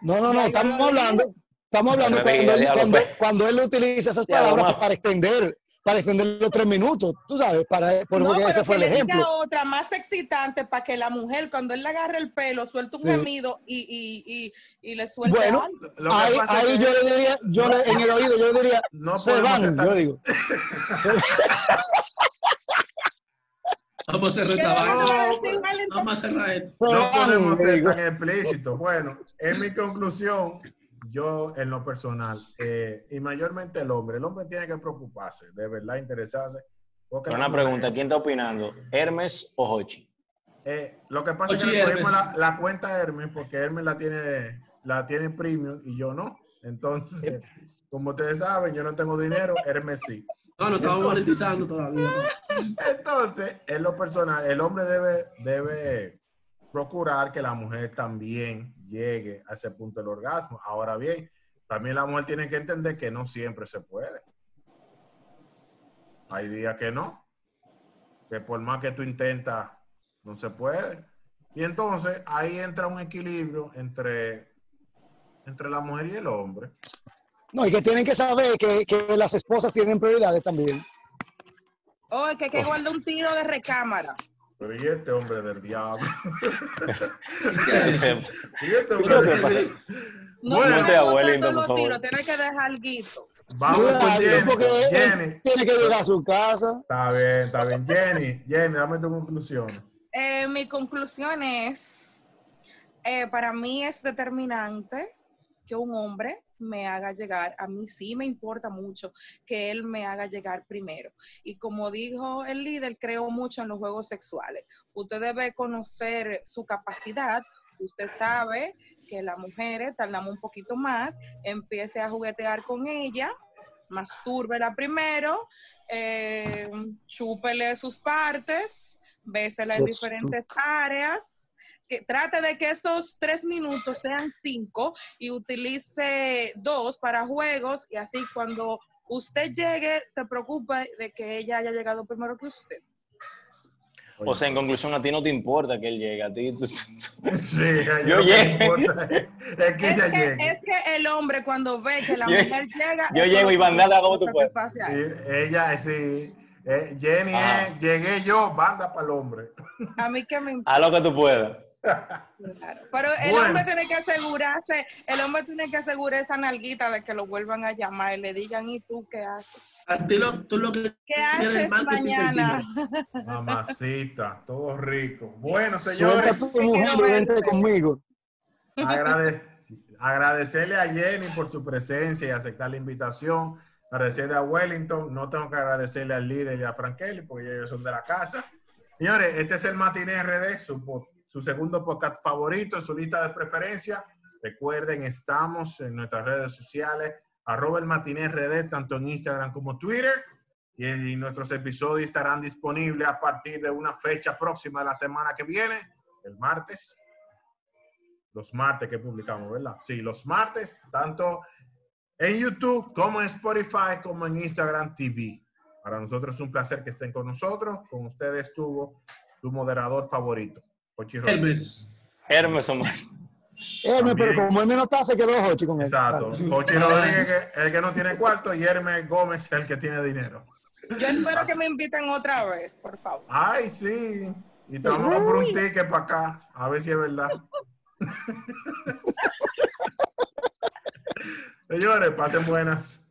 Speaker 4: no, no, no, estamos hablando, estamos hablando cuando él,
Speaker 3: diablo,
Speaker 4: cuando, cuando él utiliza esas palabras para extender, para extender los tres minutos, tú sabes, para, porque
Speaker 5: no,
Speaker 4: ese
Speaker 5: pero
Speaker 4: fue
Speaker 5: que
Speaker 4: el
Speaker 5: le
Speaker 4: ejemplo.
Speaker 5: diga otra más excitante para que la mujer, cuando él le agarre el pelo, suelte un
Speaker 4: Sí.
Speaker 5: gemido y, y, y, y le suelte
Speaker 4: Bueno,
Speaker 5: algo.
Speaker 4: Ahí,
Speaker 1: que
Speaker 4: yo le diría, yo le- en el oído yo le diría,
Speaker 1: no
Speaker 4: se van,
Speaker 1: estar-
Speaker 4: yo digo. [LAUGHS]
Speaker 2: Vamos a cerrar
Speaker 5: ¿Qué
Speaker 2: esta vaina. Vamos a cerrar esto.
Speaker 1: No podemos ser tan explícitos. Bueno, en mi conclusión, yo en lo personal, eh, y mayormente el hombre, el hombre tiene que preocuparse, de verdad interesarse.
Speaker 3: Una pregunta, ¿quién está opinando? ¿Hermes o Hochi?
Speaker 1: Eh, lo que pasa es que le cogimos la, la cuenta a Hermes porque Hermes la tiene, la tiene premium y yo no. Entonces, [LAUGHS] como ustedes saben, yo no tengo dinero, Hermes sí.
Speaker 2: No, lo estamos
Speaker 1: Entonces-
Speaker 2: monetizando todavía. [LAUGHS]
Speaker 1: Entonces, en lo personal, el hombre debe, debe procurar que la mujer también llegue a ese punto del orgasmo. Ahora bien, también la mujer tiene que entender que no siempre se puede. Hay días que no, que por más que tú intentas, no se puede. Y entonces ahí entra un equilibrio entre, entre la mujer y el hombre.
Speaker 4: No, y que tienen que saber que, que las esposas tienen prioridades también.
Speaker 5: Oh, que hay que guardar un tiro de recámara.
Speaker 1: Pero y este hombre del diablo. [LAUGHS]
Speaker 2: ¿Qué? [LAUGHS]
Speaker 1: y este hombre del
Speaker 3: pasa-
Speaker 5: No
Speaker 1: Bueno,
Speaker 3: Usted,
Speaker 5: botar
Speaker 3: abuelito, por favor.
Speaker 5: tienes que dejar guito.
Speaker 1: Vamos con Jenny.
Speaker 4: porque
Speaker 1: Jenny.
Speaker 4: tiene que llegar a su casa.
Speaker 1: Está bien, está bien. Jenny, Jenny, dame tu conclusión.
Speaker 5: Eh, mi conclusión es, eh, para mí es determinante que un hombre me haga llegar, a mí sí me importa mucho que él me haga llegar primero. Y como dijo el líder, creo mucho en los juegos sexuales. Usted debe conocer su capacidad. Usted sabe que las mujeres tardamos un poquito más, empiece a juguetear con ella, mastúrbela primero, eh, chúpele sus partes, bésela en diferentes áreas, que trate de que esos tres minutos sean cinco y utilice dos para juegos y así cuando usted llegue se preocupe de que ella haya llegado primero que usted.
Speaker 3: O sea, en conclusión, a ti no te importa que él llegue, a ti... tú- [LAUGHS]
Speaker 1: Sí, a ella
Speaker 3: Yo llego.
Speaker 1: es, que
Speaker 5: Es
Speaker 1: ella
Speaker 5: que,
Speaker 1: llegue.
Speaker 5: es que el hombre cuando ve que la
Speaker 3: Yo-
Speaker 5: mujer llega...
Speaker 3: yo llego y
Speaker 5: a
Speaker 1: ella, sí. Eh, Jenny, es, llegué yo, banda para el hombre.
Speaker 5: A mí que me importa.
Speaker 3: Haz lo que tú puedas.
Speaker 5: Claro. Pero el
Speaker 1: Bueno.
Speaker 5: hombre tiene que asegurarse, el hombre tiene que asegurar esa nalguita de que lo vuelvan a llamar y le digan, ¿y tú qué haces?
Speaker 2: A ti lo, tú lo que
Speaker 5: ¿Qué haces mañana?
Speaker 1: Mamacita, todo rico. Bueno, señores,
Speaker 4: tu mujer conmigo.
Speaker 1: agrade- agradecerle a Jenny por su presencia y aceptar la invitación. Agradecerle a Wellington. No tengo que agradecerle al líder y a Frankeli porque ellos son de la casa. Señores, este es el Matiné RD, su, po- su segundo podcast favorito, su lista de preferencia. Recuerden, estamos en nuestras redes sociales, arroba el Matiné RD, tanto en Instagram como Twitter. Y, nuestros episodios estarán disponibles a partir de una fecha próxima de la semana que viene, el martes. Los martes que publicamos, ¿verdad? Sí, los martes, tanto en YouTube como en Spotify, como en Instagram TV. Para nosotros es un placer que estén con nosotros. Con ustedes estuvo su moderador favorito, Rodríguez.
Speaker 2: Elvis.
Speaker 3: Hermes Omar.
Speaker 4: Hermes, pero como él no está, se quedó Jochi con él.
Speaker 1: Exacto. Pochi Rodríguez, el que no tiene cuarto, y Hermes Gómez, el que tiene dinero.
Speaker 5: Yo espero que me inviten otra vez, por favor.
Speaker 1: Ay, sí. Y te vamos a por un ticket para acá, a ver si es verdad. [LAUGHS] Señores, pasen buenas.